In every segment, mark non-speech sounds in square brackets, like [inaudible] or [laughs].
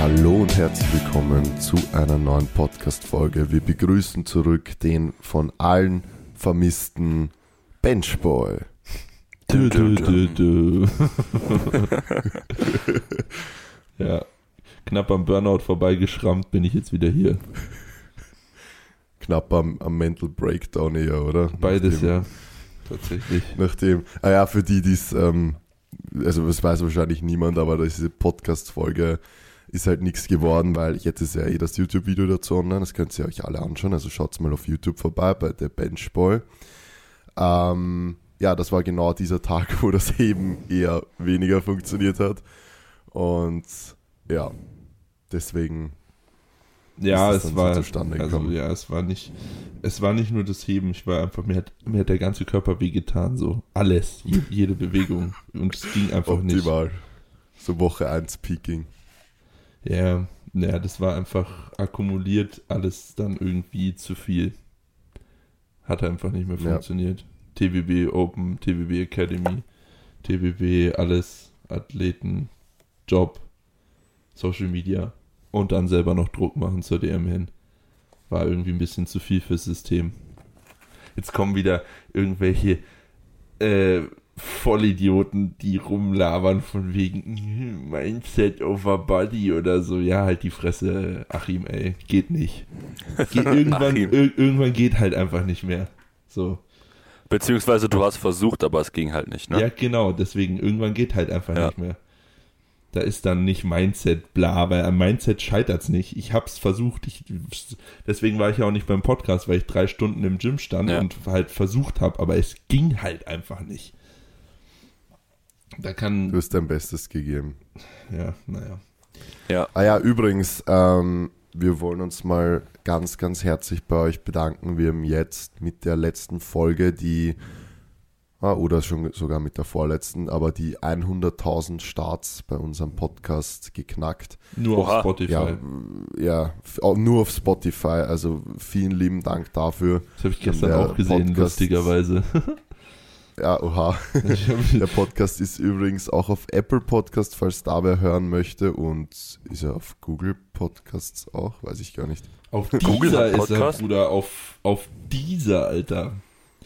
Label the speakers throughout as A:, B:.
A: Hallo und herzlich willkommen zu einer neuen Podcast-Folge. Wir begrüßen zurück den von allen vermissten Benchboy.
B: Du, du, du, du. [laughs] ja, knapp am Burnout vorbeigeschrammt bin ich jetzt wieder hier.
A: Knapp am, am Mental Breakdown eher, oder?
B: Beides,
A: nachdem,
B: ja. Tatsächlich.
A: Nachdem, ah ja, für die, die es, ähm, also das weiß wahrscheinlich niemand, aber diese Podcast-Folge ist halt nichts geworden, weil jetzt ist ja eh das YouTube-Video dazu online, das könnt ihr euch alle anschauen, also schaut mal auf YouTube vorbei bei der Benchboy. Ähm, ja, das war genau dieser Tag, wo das Heben eher weniger funktioniert hat. Und ja, deswegen
B: Ja, es war,
A: so zustande
B: also,
A: gekommen.
B: ja, es war nicht, es war nicht nur das Heben, ich war einfach, mir hat, mir hat der ganze Körper wehgetan, so. Alles, je, jede Bewegung. Und es ging einfach nicht.
A: optimal. So Woche 1 Peaking.
B: Ja, ja, das war einfach akkumuliert, alles dann irgendwie zu viel. Hat einfach nicht mehr
A: Ja.
B: funktioniert. TBB Open, TBB Academy, TBB alles, Athleten, Job, Social Media und dann selber noch Druck machen zur DM hin. War irgendwie ein bisschen zu viel fürs System. Jetzt kommen wieder irgendwelche äh, Vollidioten, die rumlabern von wegen "Hm, Mindset over Body oder so. Ja, halt die Fresse, Achim, ey. Geht nicht. [laughs] Geht irgendwann, ir irgendwann geht halt einfach nicht mehr. So.
C: Beziehungsweise du hast versucht, aber es ging halt nicht, ne?
B: Ja, genau. Deswegen, irgendwann geht halt einfach
C: Ja.
B: nicht mehr. Da ist dann nicht Mindset, bla, weil am Mindset scheitert's nicht. Ich hab's versucht, ich, deswegen war ich ja auch nicht beim Podcast, weil ich drei Stunden im Gym stand
C: Ja.
B: und halt versucht habe, aber es ging halt einfach nicht. Da kann,
A: Du hast dein Bestes gegeben.
B: ja, naja.
C: Ja.
A: Ah ja, übrigens, ähm, wir wollen uns mal ganz, ganz herzlich bei euch bedanken. Wir haben jetzt mit der letzten Folge die, ah, oder schon sogar mit der vorletzten, aber die 100.000 Starts bei unserem Podcast geknackt.
B: Nur
C: Oha.
B: auf Spotify.
A: Ja, ja, nur auf Spotify. Also vielen lieben Dank dafür.
B: das habe ich gestern auch gesehen,
A: Podcast-
B: lustigerweise. [laughs]
A: Ja, oha. [laughs] Der Podcast ist übrigens auch auf Apple Podcast, falls da wer hören möchte. Und ist er auf Google Podcasts auch? Weiß ich gar nicht.
B: auf
C: Google
B: dieser ist er? Bruder, auf, auf dieser, Alter.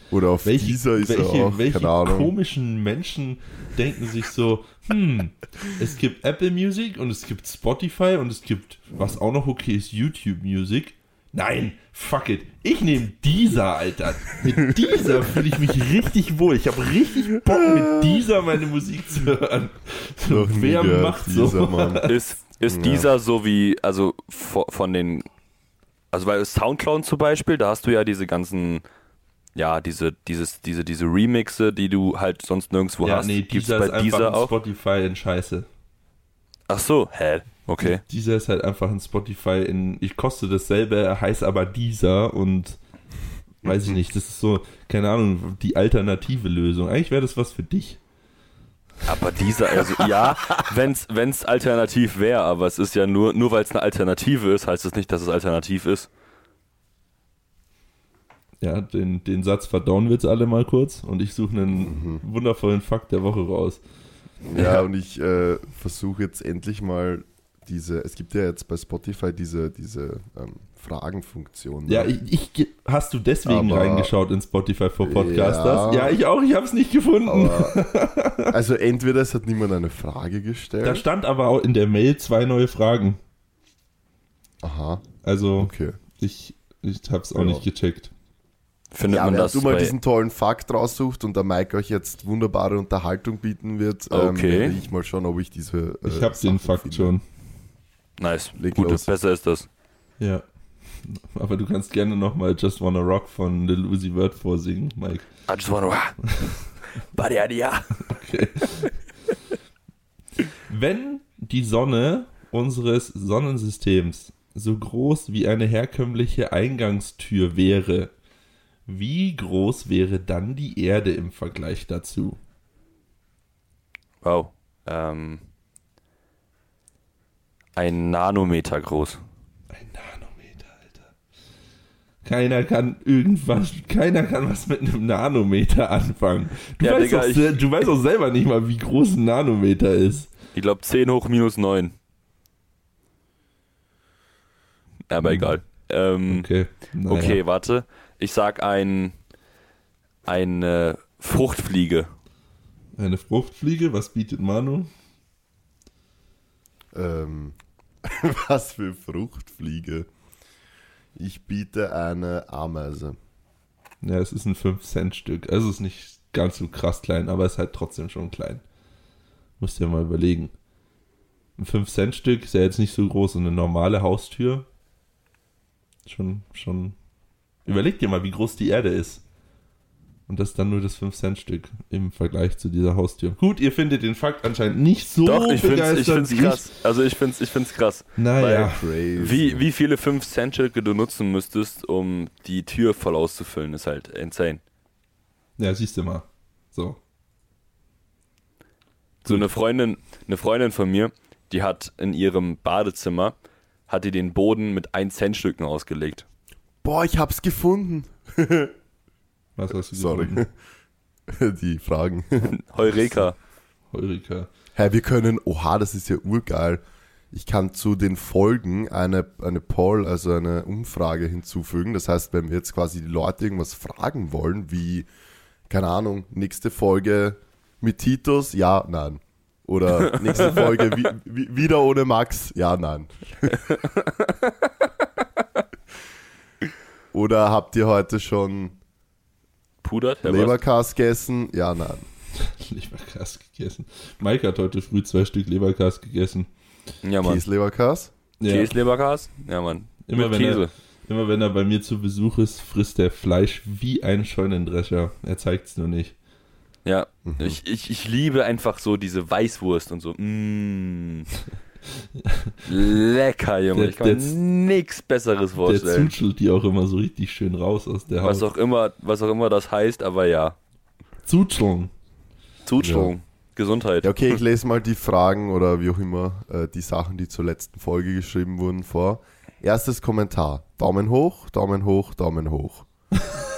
A: Oder auf
B: Welche,
A: dieser ist
B: welche,
A: er auch.
B: welche
A: Keine Ahnung.
B: komischen Menschen denken sich so, hm, es gibt Apple Music und es gibt Spotify und es gibt, was auch noch okay ist, YouTube Music. Nein, fuck it. Ich nehme dieser, Alter. Mit dieser fühle ich mich richtig wohl. Ich habe richtig Bock, mit dieser meine Musik zu hören. So,
A: Noch
B: wer macht
A: dieser
B: so?
A: Mann.
C: Ist, ist
A: Ja.
C: dieser so wie, also vo- von den, also bei Soundcloud zum Beispiel, da hast du ja diese ganzen, ja, diese, dieses, diese, diese Remixe, die du halt sonst nirgendwo
B: Ja,
C: hast.
B: nee,
C: Gibt's
B: dieser
C: bei
B: ist einfach
C: dieser
B: ein
C: auch?
B: Spotify in Scheiße.
C: Ach so, hä? Okay.
B: Dieser ist halt einfach ein Spotify in, ich koste dasselbe, heißt aber dieser und weiß ich nicht, das ist so, keine Ahnung, die alternative Lösung. Eigentlich wäre das was für dich.
C: Aber dieser, also ja, wenn's, wenn's alternativ wäre, aber es ist ja nur, nur weil es eine Alternative ist, heißt es nicht, dass es alternativ ist.
B: Ja, den, den Satz verdauen wir jetzt alle mal kurz und ich suche einen wundervollen Fakt der Woche raus.
A: Ja, und ich äh, versuche jetzt endlich mal diese, es gibt ja jetzt bei Spotify diese, diese ähm, Fragenfunktion.
B: Ja,
A: ne?
B: ich, ich hast du deswegen
A: Aber-
B: reingeschaut in Spotify for Podcasters?
A: Ja.
B: Ja, ich auch, ich habe es nicht gefunden.
A: Aber, [laughs] also entweder es hat niemand eine Frage gestellt.
B: da stand aber auch in der Mail zwei neue Fragen.
A: Aha,
B: Also,
A: okay.
B: ich, ich habe es auch
A: Ja.
B: nicht gecheckt.
C: Findet
A: Ja,
C: man
A: wenn
C: das
A: du mal diesen tollen Fakt raussucht und der Mike euch jetzt wunderbare Unterhaltung bieten wird,
C: Okay.
A: ähm, werde ich mal schauen, ob ich diese. äh,
B: Ich habe den Fakt
A: finde.
B: schon.
C: Nice.
A: Leg
C: Gut,
A: los.
C: besser ist das.
B: Ja. Aber du kannst gerne nochmal Just Wanna Rock von Lil Uzi Vert vorsingen, Mike.
C: I just wanna, [laughs] Buddy, ja.
B: Okay. Wenn die Sonne unseres Sonnensystems so groß wie eine herkömmliche Eingangstür wäre, wie groß wäre dann die Erde im Vergleich dazu?
C: Wow. Ähm, ein Nanometer groß.
B: Ein Nanometer, Alter. Keiner kann irgendwas, keiner kann was mit einem Nanometer anfangen. Du,
C: Ja,
B: weißt,
C: Digga,
B: doch,
C: ich-
B: du weißt auch selber nicht mal, wie groß ein Nanometer ist.
C: Ich glaube 10 hoch minus 9. Aber egal. Ähm,
B: Okay. Naja.
C: Okay, warte. Ich sag ein eine Fruchtfliege.
B: Eine Fruchtfliege, was bietet Manu?
A: Ähm, [laughs] was für Fruchtfliege. Ich biete eine Ameise.
B: Ja, es ist ein 5-Cent-Stück. Also es ist nicht ganz so krass klein, aber es ist halt trotzdem schon klein. Musst dir mal überlegen. Ein 5-Cent-Stück ist ja jetzt nicht so groß und eine normale Haustür. Schon, schon. Überleg dir mal, wie groß die Erde ist. Und das ist dann nur das 5-Cent-Stück im Vergleich zu dieser Haustür. Gut, ihr findet den Fakt anscheinend nicht so
C: Doch, ich find's, ich
B: begeisternd
C: find's krass. Also ich find's, ich find's krass.
B: Naja,
A: Crazy.
C: Wie, wie viele 5 Cent Stücke du nutzen müsstest, um die Tür voll auszufüllen, ist halt insane.
B: ja, siehst du mal. So.
C: So eine Freundin, eine Freundin von mir, die hat in ihrem Badezimmer, hat die den Boden mit 1 Cent Stücken ausgelegt.
A: Boah, ich hab's gefunden. [laughs]
B: Was hast du
A: Sorry. [laughs] Die Fragen. [laughs]
C: Heureka.
B: Heureka.
A: Hä, wir können, oha, das ist ja urgeil. Ich kann zu den Folgen eine, eine Poll, also eine Umfrage hinzufügen. Das heißt, wenn wir jetzt quasi die Leute irgendwas fragen wollen, wie, keine Ahnung, nächste Folge mit Titus, ja, nein. Oder [laughs] nächste Folge wie, wie, wieder ohne Max, ja, nein. Oder habt ihr heute schon
C: Pudert? Herr?
A: Leberkas gegessen? Ja, nein. [laughs]
B: Leberkas gegessen. Mike hat heute früh zwei Stück Leberkas gegessen.
C: Ja, Mann.
A: Käsleberkas?
B: Ja,
C: Käse-Leberkas? Ja, Mann.
B: Immer
C: mit
B: wenn,
C: Käse.
B: er, immer wenn er bei mir zu Besuch ist, frisst er Fleisch wie ein Scheunendrescher. Er zeigt es nur nicht.
C: Ja,
A: Mhm.
C: ich, ich, ich liebe einfach so diese Weißwurst und so. Mm. [laughs] Lecker, Junge.
B: Der-
C: Ich kann mir
B: der-
C: nichts Besseres
B: Der
C: vorstellen.
B: zutschelt die auch immer so richtig schön raus aus der Haut.
C: Was auch immer, was auch immer das heißt, aber ja.
B: Zutscheln.
C: Zutschung. Gesundheit.
A: Ja, okay, ich lese mal die Fragen oder wie auch immer äh, die Sachen, die zur letzten Folge geschrieben wurden, vor. Erstes Kommentar. Daumen hoch, Daumen hoch, Daumen hoch.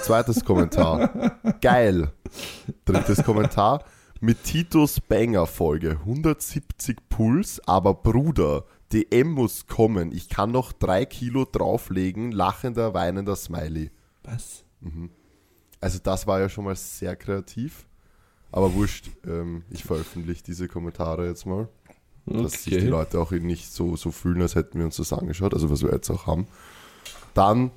A: Zweites Kommentar. [laughs] Geil. Drittes Kommentar. Mit Titus Banger Folge 170 Puls, aber Bruder, DM muss kommen. Ich kann noch drei Kilo drauflegen. Lachender, weinender Smiley.
B: Was?
A: Also das war ja schon mal sehr kreativ. Aber wurscht, ähm, ich veröffentliche diese Kommentare jetzt mal, dass sich die
B: Okay.
A: Leute auch nicht so, so fühlen, als hätten wir uns das angeschaut, also was wir jetzt auch haben. Dann,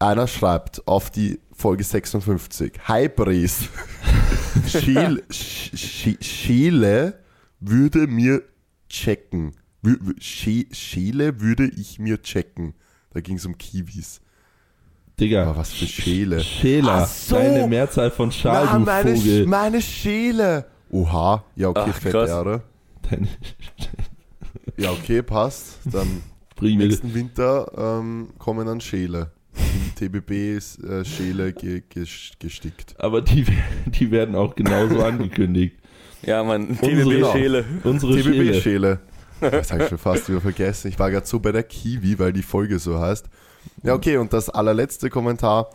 A: einer schreibt auf die Folge 56, Hi Bres, [laughs] Schiel, Sch- Sch- Schiele würde mir checken. Schiele würde ich mir checken. Da ging es um Kiwis.
B: Digga.
A: Aber was für Schäle.
B: Schäler.
A: So.
B: Deine Mehrzahl von Schal,
A: Na, meine,
B: Vogel.
A: Meine Schäle. Oha, ja, okay,
C: Ach,
A: fette
C: krass.
A: Ehre.
B: Deine,
A: Ja, okay, passt. Dann
B: mir
A: nächsten Winter ähm, kommen dann Schäle. In TBB ist äh, ge gestickt.
B: Aber die, die werden auch genauso angekündigt.
C: Ja.
B: Unsere-
C: TBB-Schäle.
B: Unsere Schäle.
A: TBB-Schäle. Das habe ich schon fast wieder vergessen. Ich war gerade so bei der Kiwi, weil die Folge so heißt. Ja, okay, und das allerletzte Kommentar.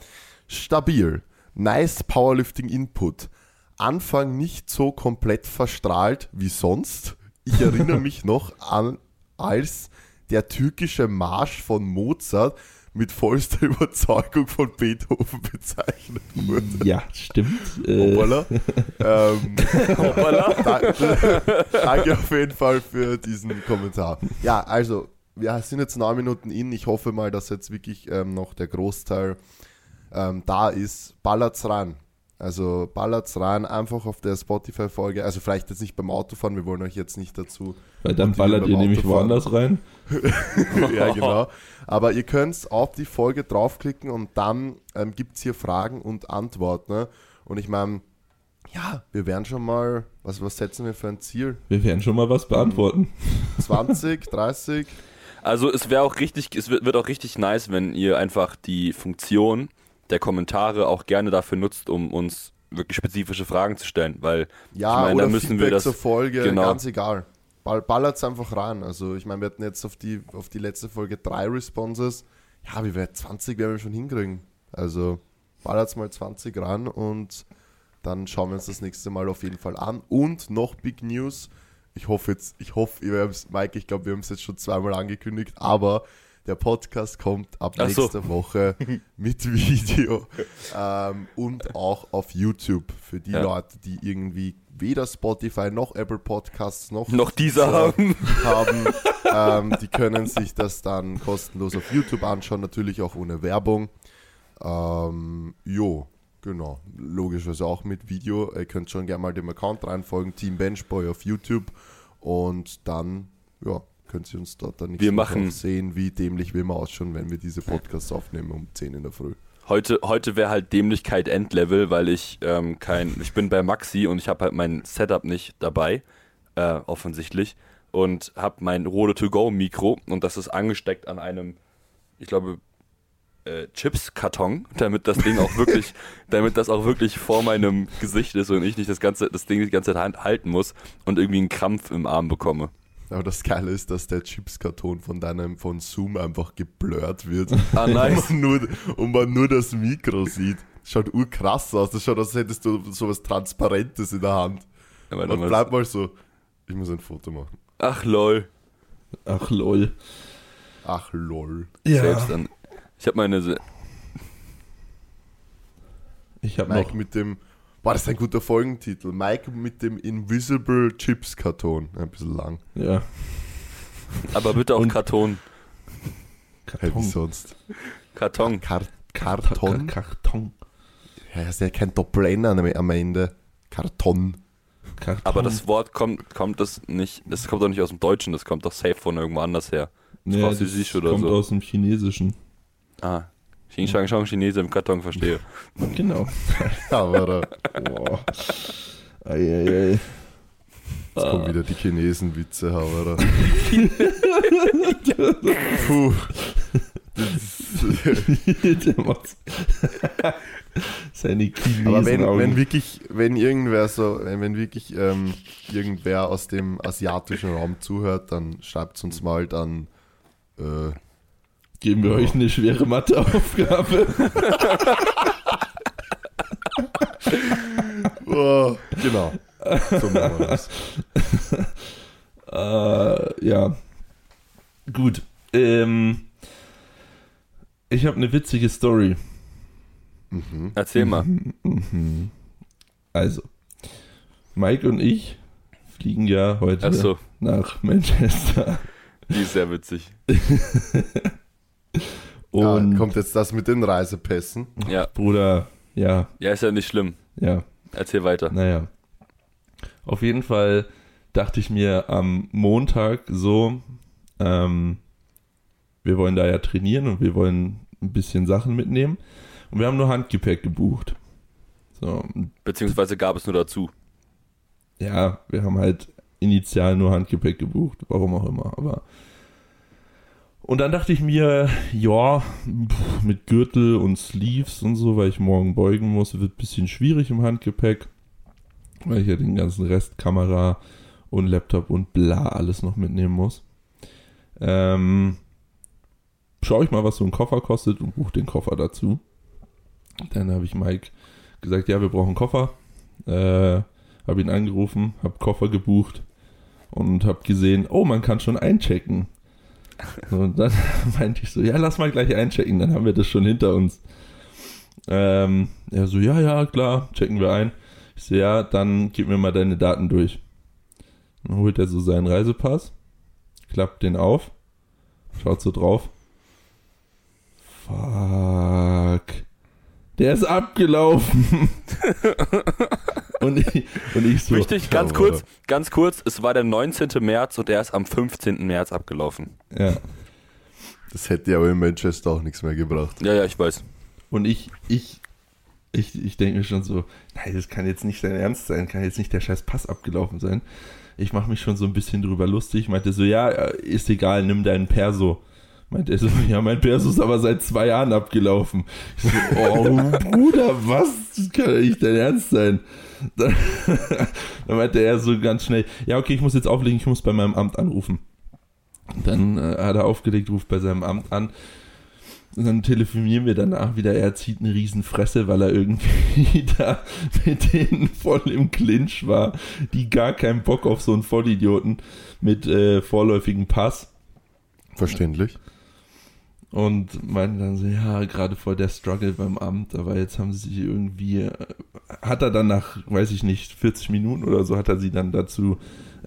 A: Stabil. Nice Powerlifting Input. Anfang nicht so komplett verstrahlt wie sonst. Ich erinnere [laughs] mich noch an, als der türkische Marsch von Mozart mit vollster [laughs] Überzeugung von Beethoven bezeichnet wurde.
B: Ja, stimmt. Äh,
A: Hoppala. [laughs] ähm,
C: Hoppala.
A: da, danke auf jeden Fall für diesen Kommentar. Ja, also, wir sind jetzt neun Minuten in. Ich hoffe mal, dass jetzt wirklich ähm, noch der Großteil ähm, da ist. Ballert's rein. Also ballert's rein, einfach auf der Spotify-Folge. Also vielleicht jetzt nicht beim Autofahren, wir wollen euch jetzt nicht dazu
B: weil dann ballert ihr nämlich
A: Autofahren.
B: woanders rein. [laughs]
A: ja, genau. Aber ihr könnt auf die Folge draufklicken und dann ähm, gibt es hier Fragen und Antworten. Ne? Und ich meine, ja, wir werden schon mal, was, was setzen wir für ein Ziel?
B: Wir werden schon mal was beantworten. [laughs]
A: 20, 30?
C: Also es wäre auch richtig, es wird, wird auch richtig nice, wenn ihr einfach die Funktion der Kommentare auch gerne dafür nutzt, um uns wirklich spezifische Fragen zu stellen, weil
A: Ja,
C: ich meine,
A: oder
C: da müssen
A: Feedback
C: wir das
A: zur Folge,
C: genau.
A: ganz egal. Ball, ballert's einfach rein. Also ich meine, wir hatten jetzt auf die, auf die letzte Folge drei Responses. Ja, wie wir 20 werden wir schon hinkriegen. Also ballert's mal 20 ran und dann schauen wir uns das nächste Mal auf jeden Fall an. Und noch Big News. Ich hoffe jetzt, ich hoffe, haben's, Mike, ich glaube, wir haben es jetzt schon zweimal angekündigt, aber der Podcast kommt ab
C: Ach so.
A: nächster Woche [laughs] mit Video ähm, und auch auf YouTube für die
C: Ja.
A: Leute, die irgendwie weder Spotify noch Apple Podcasts noch,
C: Noch dieser haben.
A: haben [laughs] ähm, die können sich das dann kostenlos auf YouTube anschauen, natürlich auch ohne Werbung. Ähm, jo, genau. Logischerweise auch mit Video. Ihr könnt schon gerne mal dem Account reinfolgen, Team Benchboy auf YouTube. Und dann, ja, könnt ihr uns dort dann nicht
C: Wir machen-
A: sehen, wie dämlich wir immer ausschauen, wenn wir diese Podcasts aufnehmen um 10 in der Früh.
C: Heute, heute wäre halt Dämlichkeit Endlevel, weil ich ähm, kein, ich bin bei Maxi und ich habe halt mein Setup nicht dabei, äh, offensichtlich, und habe mein Rode to go Mikro und das ist angesteckt an einem, ich glaube, äh, Chips-Karton, [laughs] damit das Ding auch wirklich, [laughs] damit das auch wirklich vor meinem Gesicht ist und ich nicht das ganze, das Ding die ganze Zeit hand- halten muss und irgendwie einen Krampf im Arm bekomme.
A: Aber das Geile ist, dass der Chipskarton von deinem von Zoom einfach geblurrt wird.
C: Ah, [laughs] nice.
A: und, man nur, und man nur das Mikro sieht. Schaut urkrass aus. Das schaut als hättest du sowas Transparentes in der Hand.
C: Aber
A: Und bleib mal so. Ich muss ein Foto machen.
C: Ach lol.
B: Ach lol.
A: Ach lol.
C: Selbst dann. Ich habe meine, Se-
B: Ich habe noch.
A: mit dem. Boah, das ist ein guter Folgentitel. Mike mit dem Invisible Chips Karton. Ein bisschen lang.
B: Ja.
C: aber bitte auch
B: Und-
C: Karton.
A: Hey, wie sonst?
C: Karton.
A: Kar
B: Karton.
A: Karton?
B: Karton.
A: Ja, ist ja kein Doppel-N am am Ende. Karton.
B: Karton.
C: Aber das Wort kommt, kommt das nicht, das kommt doch nicht aus dem Deutschen, das kommt doch safe von irgendwo anders her.
B: nee,
C: Französisch
B: das
C: oder
B: kommt
C: so.
B: aus dem Chinesischen.
C: Ah. Xing Shang Shang Chinese im Karton, verstehe. [laughs]
B: Genau. [laughs]
A: Aber da,
B: Boah. Eieiei.
A: jetzt
B: Ah.
A: kommen wieder die Chinesen-Witze, aber da. [laughs] Puh.
B: Der macht seine Chinesen
A: Aber wenn, wenn wirklich, wenn irgendwer so, wenn wirklich ähm, irgendwer aus dem asiatischen Raum zuhört, dann schreibt uns mal dann äh,
B: Geben wir euch eine schwere Matheaufgabe.
A: oh, genau. So machen wir das.
B: äh, ja. Gut. Ähm, ich habe eine witzige Story.
A: Mhm.
C: Erzähl mal.
B: Mhm. Also, Mike und ich fliegen ja heute
C: Achso,
B: nach Manchester.
C: die ist sehr witzig. [laughs]
B: Und
A: ja, kommt jetzt das mit den Reisepässen?
C: Ja,
B: Bruder, ja,
C: ja, ist ja nicht schlimm.
B: ja,
C: Erzähl weiter.
B: naja. Auf jeden Fall dachte ich mir am Montag so, ähm, wir wollen da ja trainieren und wir wollen ein bisschen Sachen mitnehmen. Und wir haben nur Handgepäck gebucht. So,
C: Beziehungsweise gab es nur dazu.
B: ja, wir haben halt initial nur Handgepäck gebucht, warum auch immer, aber. Und dann dachte ich mir, ja, mit Gürtel und Sleeves und so, weil ich morgen beugen muss, wird ein bisschen schwierig im Handgepäck, weil ich ja den ganzen Rest Kamera und Laptop und bla alles noch mitnehmen muss. Ähm, schaue ich mal, was so ein Koffer kostet und buche den Koffer dazu. Dann habe ich Mike gesagt, ja, wir brauchen Koffer. Äh, habe ihn angerufen, habe Koffer gebucht und habe gesehen, oh, man kann schon einchecken. [laughs] Und dann [laughs] meinte ich so, ja, lass mal gleich einchecken, dann haben wir das schon hinter uns. Ähm, er so, ja, ja, klar, checken wir ein. Ich so, ja, dann gib mir mal deine Daten durch. Dann holt er so seinen Reisepass, klappt den auf, schaut so drauf. Fuck. Der ist abgelaufen. [laughs] und, ich, und ich so,
C: Wichtig, ganz
A: aber-
C: kurz, ganz kurz, es war der 19. März und er ist am 15. März abgelaufen.
B: ja.
A: Das hätte ja aber in Manchester auch nichts mehr gebracht.
C: Ja, ja, ich weiß.
B: Und ich, ich, ich, ich denke mir schon so, nein, das kann jetzt nicht dein Ernst sein, kann jetzt nicht der scheiß Pass abgelaufen sein. Ich mache mich schon so ein bisschen drüber lustig. Meinte so, ja, ist egal, nimm deinen Perso. Meinte er so, [laughs] ja, mein Perso ist aber seit zwei Jahren abgelaufen. Ich so, oh, [laughs] Bruder, was? Das kann ja nicht dein Ernst sein. Dann, [laughs] dann meinte er so ganz schnell, ja, okay, ich muss jetzt auflegen, ich muss bei meinem Amt anrufen. Dann äh, hat er aufgelegt, ruft bei seinem Amt an. Und dann telefonieren wir danach wieder. Er zieht eine Riesenfresse, weil er irgendwie [laughs] da mit denen voll im Clinch war, die gar keinen Bock auf so einen Vollidioten mit äh, vorläufigem Pass.
A: Verständlich.
B: Und meinten dann so, ja, gerade vor der Struggle beim Amt, aber jetzt haben sie irgendwie, äh, hat er dann nach, weiß ich nicht, 40 Minuten oder so, hat er sie dann dazu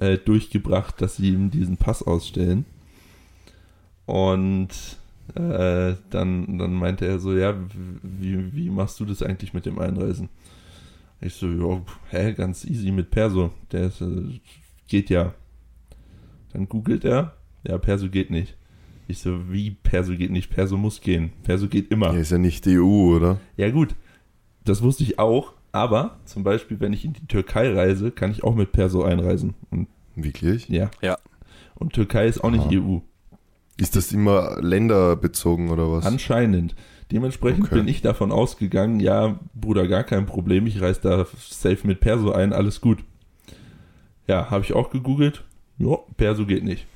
B: äh, durchgebracht, dass sie ihm diesen Pass ausstellen. Und äh, dann, dann meinte er so, ja, wie, wie machst du das eigentlich mit dem Einreisen? Ich so, ja, hä, ganz easy mit Perso. Der ist, äh, geht ja. Dann googelt er, ja, Perso geht nicht. Ich so, wie Perso geht nicht? Perso muss gehen. Perso geht immer.
A: Ja, ist ja nicht die EU, oder?
B: Ja, gut. Das wusste ich auch. Aber zum Beispiel, wenn ich in die Türkei reise, kann ich auch mit Perso einreisen. Und
A: Wirklich?
B: ja.
C: Ja.
B: Und Türkei ist auch nicht
A: Aha.
B: EU.
A: Ist das immer länderbezogen oder was?
B: Anscheinend. Dementsprechend
A: Okay.
B: bin ich davon ausgegangen, ja, Bruder, gar kein Problem, ich reise da safe mit Perso ein, alles gut. Ja, habe ich auch gegoogelt. Ja, Perso geht nicht.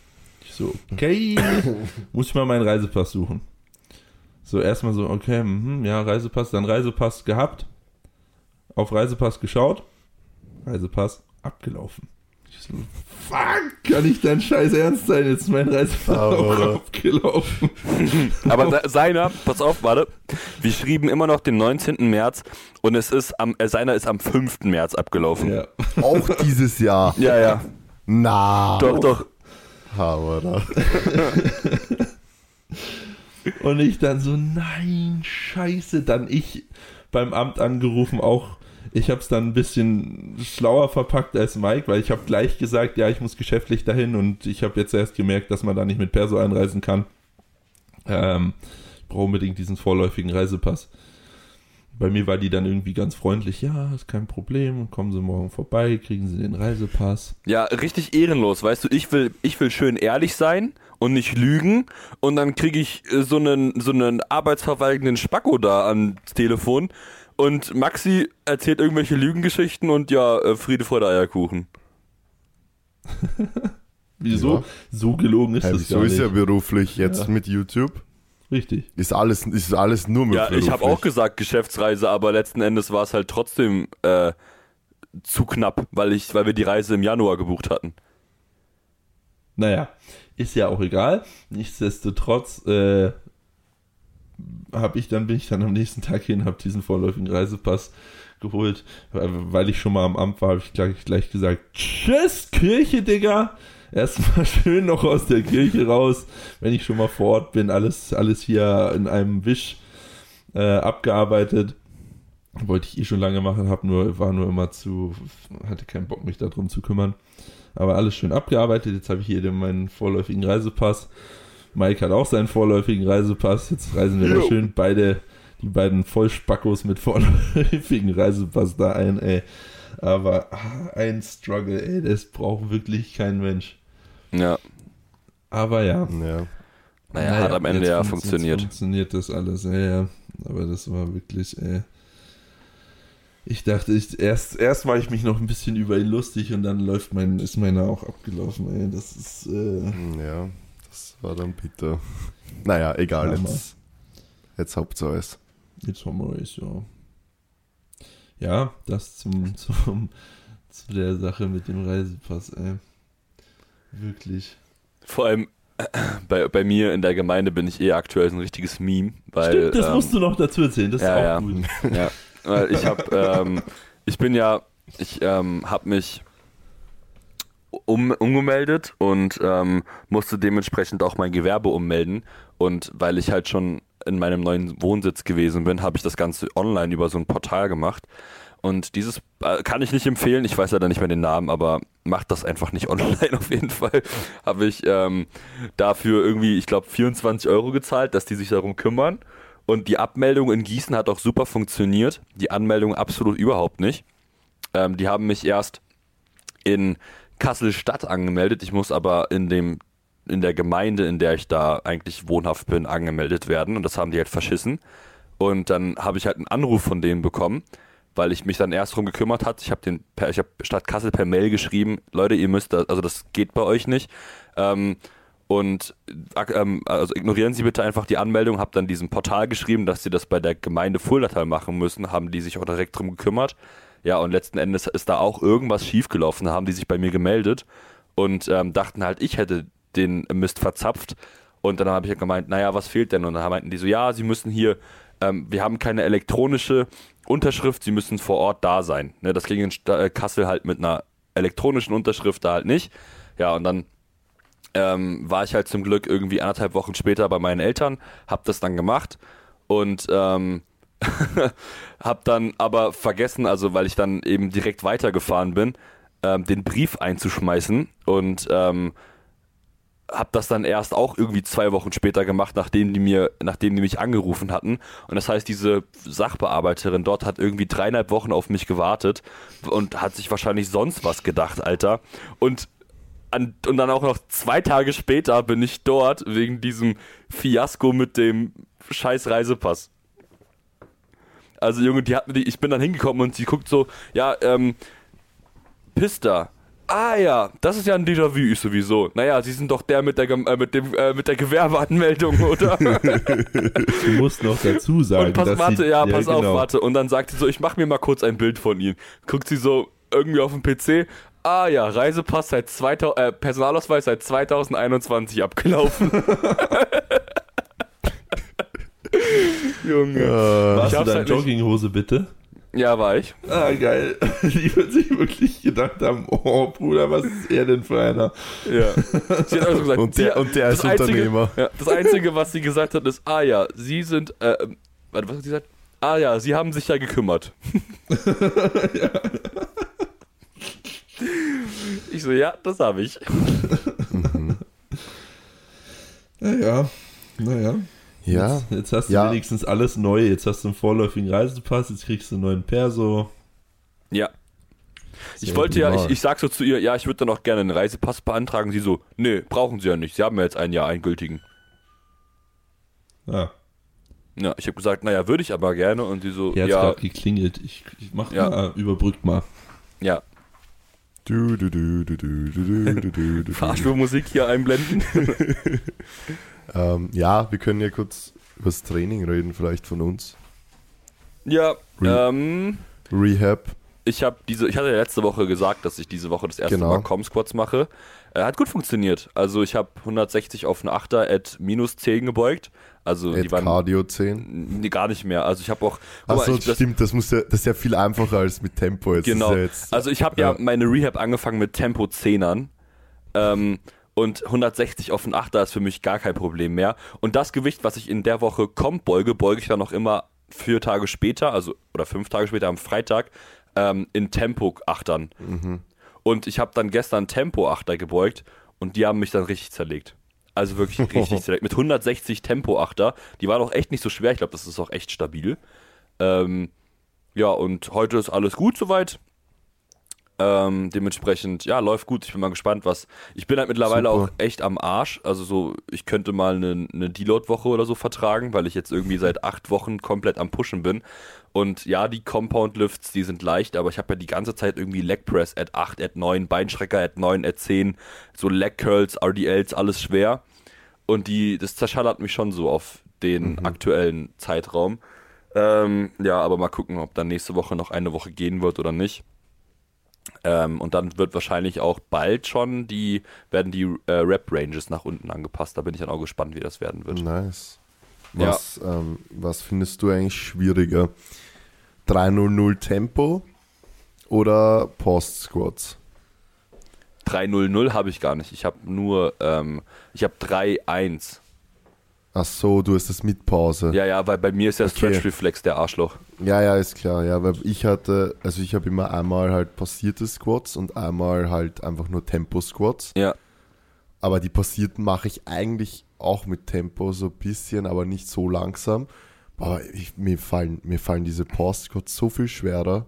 B: Ich so, okay, [laughs] muss ich mal meinen Reisepass suchen. So, erstmal so, okay, mhm, ja, Reisepass, dann Reisepass gehabt, auf Reisepass geschaut, Reisepass abgelaufen. Ich so, fuck, kann ich dein Scheiß ernst sein? Jetzt ist mein Reisepass [laughs]
A: Aber,
B: abgelaufen.
C: Aber se- seiner, pass auf, warte, wir schrieben immer noch den 19. März und es ist am, äh, seiner ist am 5. März abgelaufen.
B: Ja.
A: Auch dieses Jahr.
C: ja. ja.
A: Na.
C: Doch, doch.
A: Aber [laughs]
B: Und ich dann so, nein, scheiße. Dann ich beim Amt angerufen, auch ich habe es dann ein bisschen schlauer verpackt als Mike, weil ich habe gleich gesagt, ja, ich muss geschäftlich dahin und ich habe jetzt erst gemerkt, dass man da nicht mit Perso einreisen kann. Ähm, ich brauche unbedingt diesen vorläufigen Reisepass. Bei mir war die dann irgendwie ganz freundlich, ja, ist kein Problem, kommen Sie morgen vorbei, kriegen Sie den Reisepass.
C: Ja, richtig ehrenlos, weißt du, ich will, ich will schön ehrlich sein und nicht lügen und dann kriege ich äh, so einen, so einen arbeitsverwaltenden Spacko da ans Telefon und Maxi erzählt irgendwelche Lügengeschichten und ja, äh, Friede vor der Eierkuchen. [laughs]
B: Wieso?
A: Ja.
B: So gelogen ist
A: hey,
B: das
A: wieso
B: gar
A: ist
B: nicht.
A: er beruflich jetzt
B: Ja.
A: mit YouTube?
B: Richtig.
A: Ist alles, ist alles nur mit
C: Ja, ich habe auch gesagt Geschäftsreise, aber letzten Endes war es halt trotzdem äh, zu knapp, weil ich, weil wir die Reise im Januar gebucht hatten.
B: Naja, ist ja auch egal. Nichtsdestotrotz äh, hab ich dann bin ich dann am nächsten Tag hin, habe diesen vorläufigen Reisepass geholt, weil, weil ich schon mal am Amt war, habe ich gleich, gleich gesagt, tschüss Kirche, Digga. Erstmal [laughs] schön noch aus der Kirche raus, wenn ich schon mal vor Ort bin, alles, alles hier in einem Wisch äh, abgearbeitet. Wollte ich eh schon lange machen, hab nur, war nur immer zu, hatte keinen Bock, mich darum zu kümmern. Aber alles schön abgearbeitet. Jetzt habe ich hier den, meinen vorläufigen Reisepass. Mike hat auch seinen vorläufigen Reisepass. Jetzt reisen wir da schön beide, die beiden Vollspackos mit vorläufigen Reisepass da ein, ey. Aber ah, ein Struggle, ey, das braucht wirklich kein Mensch.
C: Ja,
B: Aber ja.
A: Ja.
C: naja, hat am Ende ja
B: fun-
C: funktioniert.
B: Funktioniert das alles, ja, ja. Aber das war wirklich, ey. Ich dachte, ich, erst, erst war ich mich noch ein bisschen über ihn lustig und dann läuft mein, ist meiner auch abgelaufen, ey. Das ist, äh,
A: Ja, das war dann bitter. [laughs] Naja, egal,
B: Hammer.
A: jetzt, jetzt Hauptsache es.
B: jetzt haben wir es, ja. Ja, das zum, [laughs] zum, zu der Sache mit dem Reisepass, ey. Wirklich.
C: Vor allem [clears throat] bei, bei mir in der Gemeinde bin ich eh aktuell so ein richtiges Meme, weil
B: Stimmt, das
C: ähm,
B: musst du noch dazu erzählen, das
C: ja,
B: ist auch
C: ja.
B: gut. [laughs]
C: Ja, weil ich habe, ähm, ich bin ja, ich ähm, habe mich um, umgemeldet und ähm, musste dementsprechend auch mein Gewerbe ummelden. Und weil ich halt schon in meinem neuen Wohnsitz gewesen bin, habe ich das Ganze online über so ein Portal gemacht. Und dieses äh, kann ich nicht empfehlen, ich weiß leider nicht mehr den Namen, aber macht das einfach nicht [laughs] online auf jeden Fall. Habe ich ähm, dafür irgendwie, ich glaube, 24 Euro gezahlt, dass die sich darum kümmern. Und die Abmeldung in Gießen hat auch super funktioniert. Die Anmeldung absolut überhaupt nicht. Ähm, die haben mich erst in Kassel-Stadt angemeldet. Ich muss aber in dem in der Gemeinde, in der ich da eigentlich wohnhaft bin, angemeldet werden. Und das haben die halt verschissen. Und dann habe ich halt einen Anruf von denen bekommen, weil ich mich dann erst drum gekümmert hat. Ich habe den, per, ich habe Stadt Kassel per Mail geschrieben, Leute, ihr müsst, das, also das geht bei euch nicht. Ähm, und ähm, also ignorieren Sie bitte einfach die Anmeldung, habe dann diesem Portal geschrieben, dass Sie das bei der Gemeinde Fuldatal machen müssen, haben die sich auch direkt drum gekümmert. Ja, und letzten Endes ist da auch irgendwas schiefgelaufen, da haben die sich bei mir gemeldet und ähm, dachten halt, ich hätte den Mist verzapft. Und dann habe ich ja gemeint, naja, was fehlt denn? Und dann meinten die so, ja, sie müssen hier, ähm, wir haben keine elektronische Unterschrift, sie müssen vor Ort da sein. Ne, das ging in Sta äh, Kassel halt mit einer elektronischen Unterschrift da halt nicht. Ja, und dann ähm, war ich halt zum Glück irgendwie anderthalb Wochen später bei meinen Eltern, hab das dann gemacht und ähm, [laughs] hab dann aber vergessen, also weil ich dann eben direkt weitergefahren bin, ähm, den Brief einzuschmeißen und ähm, hab das dann erst auch irgendwie zwei Wochen später gemacht, nachdem die mir, nachdem die mich angerufen hatten. Und das heißt, diese Sachbearbeiterin dort hat irgendwie dreieinhalb Wochen auf mich gewartet und hat sich wahrscheinlich sonst was gedacht, Alter. Und an, und dann auch noch zwei Tage später bin ich dort wegen diesem Fiasko mit dem scheiß Reisepass. Also Junge, die hat mir die, ich bin dann hingekommen und sie guckt so, ja, ähm, Pista. Ah ja, das ist ja ein Déjà-vu, ich sowieso. Naja, Sie sind doch der mit der, äh, mit dem, äh, mit der Gewerbeanmeldung, [laughs] oder? [laughs]
B: Du musst noch dazu sagen,
C: Und pass, warte,
B: sie,
C: ja, pass auf,
B: genau.
C: warte. Und dann sagt sie so, ich mach mir mal kurz ein Bild von Ihnen. Guckt sie so irgendwie auf dem PC. Ah ja, Reisepass seit 2000, äh, Personalausweis seit 2021 abgelaufen. [laughs] Junge.
A: Äh,
C: Ich
B: du in
C: halt
B: Jogginghose, bitte?
C: Ja, war ich.
B: Ah, geil. [laughs] Die wird sich wirklich gedacht haben, oh Bruder, was ist er denn für einer?
C: Ja. [laughs] Sie hat also gesagt,
A: Und der-
C: sie-
A: und der ist Unternehmer.
C: Ja, das Einzige, was sie gesagt hat, ist, ah ja, Sie sind, äh, ähm, warte, was hat sie gesagt? Ah ja, Sie haben sich ja gekümmert. [laughs] Ich so, ja, das habe ich.
B: Naja, naja.
A: Ja,
B: Jetzt, jetzt hast du
A: Ja.
B: wenigstens alles neu. Jetzt hast du einen vorläufigen Reisepass, jetzt kriegst du einen neuen Perso.
C: Ja. Ich
A: Sehr
C: wollte ja, ich, ich sag so zu ihr, ja, ich würde dann auch gerne einen Reisepass beantragen. Sie so, nee, brauchen Sie ja nicht. Sie haben ja jetzt ein Jahr eingültigen.
B: Ja,
C: Ja, ich habe gesagt, naja, würde ich aber gerne. Und sie so,
B: hat
C: ja,
B: gerade geklingelt. Ich, ich mach
C: Ja.
B: mal, überbrückt mal.
C: ja,
A: Du, du, du, du, du, du, du, du, du, du.
C: Fahrstuhlmusik hier einblenden.
A: Ähm, ja, wir können ja kurz über das Training reden, vielleicht von uns.
C: ja,
A: Re-
C: ähm,
A: Rehab.
C: ich habe diese, ich hatte ja letzte Woche gesagt, dass ich diese Woche das erste
A: Genau.
C: Mal Com Squats mache. Äh, hat gut funktioniert. Also ich habe 160 auf einen Achter at minus 10 gebeugt. Also
A: Ed
C: die waren
A: Cardio 10.
C: nee, gar nicht mehr. Also ich habe auch.
A: Achso, stimmt, das, muss ja, das ist ja viel einfacher als mit Tempo. Jetzt
C: Genau.
A: Ja jetzt,
C: Also ich habe ja.
A: Ja.
C: meine Rehab angefangen mit Tempo 10ern. Ähm, und 160 auf den Achter ist für mich gar kein Problem mehr. Und das Gewicht, was ich in der Woche kommt beuge, beuge ich dann noch immer vier Tage später, also oder fünf Tage später am Freitag, ähm, in Tempo-Achtern. Und ich habe dann gestern Tempo-Achter gebeugt und die haben mich dann richtig zerlegt. Also wirklich richtig [laughs] zerlegt. Mit 160 Tempo-Achter. Die waren auch echt nicht so schwer. Ich glaube, das ist auch echt stabil. Ähm, ja, und heute ist alles gut soweit. Ähm, dementsprechend, ja, läuft gut. Ich bin mal gespannt, was. Ich bin halt mittlerweile
A: Super.
C: auch echt am Arsch. Also so, ich könnte mal eine, eine Deload-Woche oder so vertragen, weil ich jetzt irgendwie seit acht Wochen komplett am Pushen bin. Und ja, die Compound-Lifts, die sind leicht, aber ich habe ja die ganze Zeit irgendwie Leg Press at 8, at 9, Beinstrecker at 9, at 10, so Leg Curls, RDLs, alles schwer. Und die, das zerschallert mich schon so auf den aktuellen Zeitraum. Ähm, ja, aber mal gucken, ob dann nächste Woche noch eine Woche gehen wird oder nicht. Ähm, und dann wird wahrscheinlich auch bald schon die, werden die äh, Rap-Ranges nach unten angepasst. Da bin ich dann auch gespannt, wie das werden wird.
A: Nice.
C: Ja.
A: Was, ähm, was findest du eigentlich schwieriger? 300 Tempo oder Post Squats?
C: 3-0-0 habe ich gar nicht. Ich habe nur, ähm, ich habe 3-1.
A: Ach so, du hast das mit Pause.
C: Ja, ja, weil bei mir ist ja
A: Okay.
C: Stretch-Reflex der Arschloch.
A: Ja, ja, ist klar, ja, weil ich hatte, also ich habe immer einmal halt passierte Squats und einmal halt einfach nur Tempo-Squats.
C: Ja,
A: Aber die passierten mache ich eigentlich auch mit Tempo so ein bisschen, aber nicht so langsam. Aber ich, mir, fallen, mir fallen diese Post-Squats so viel schwerer.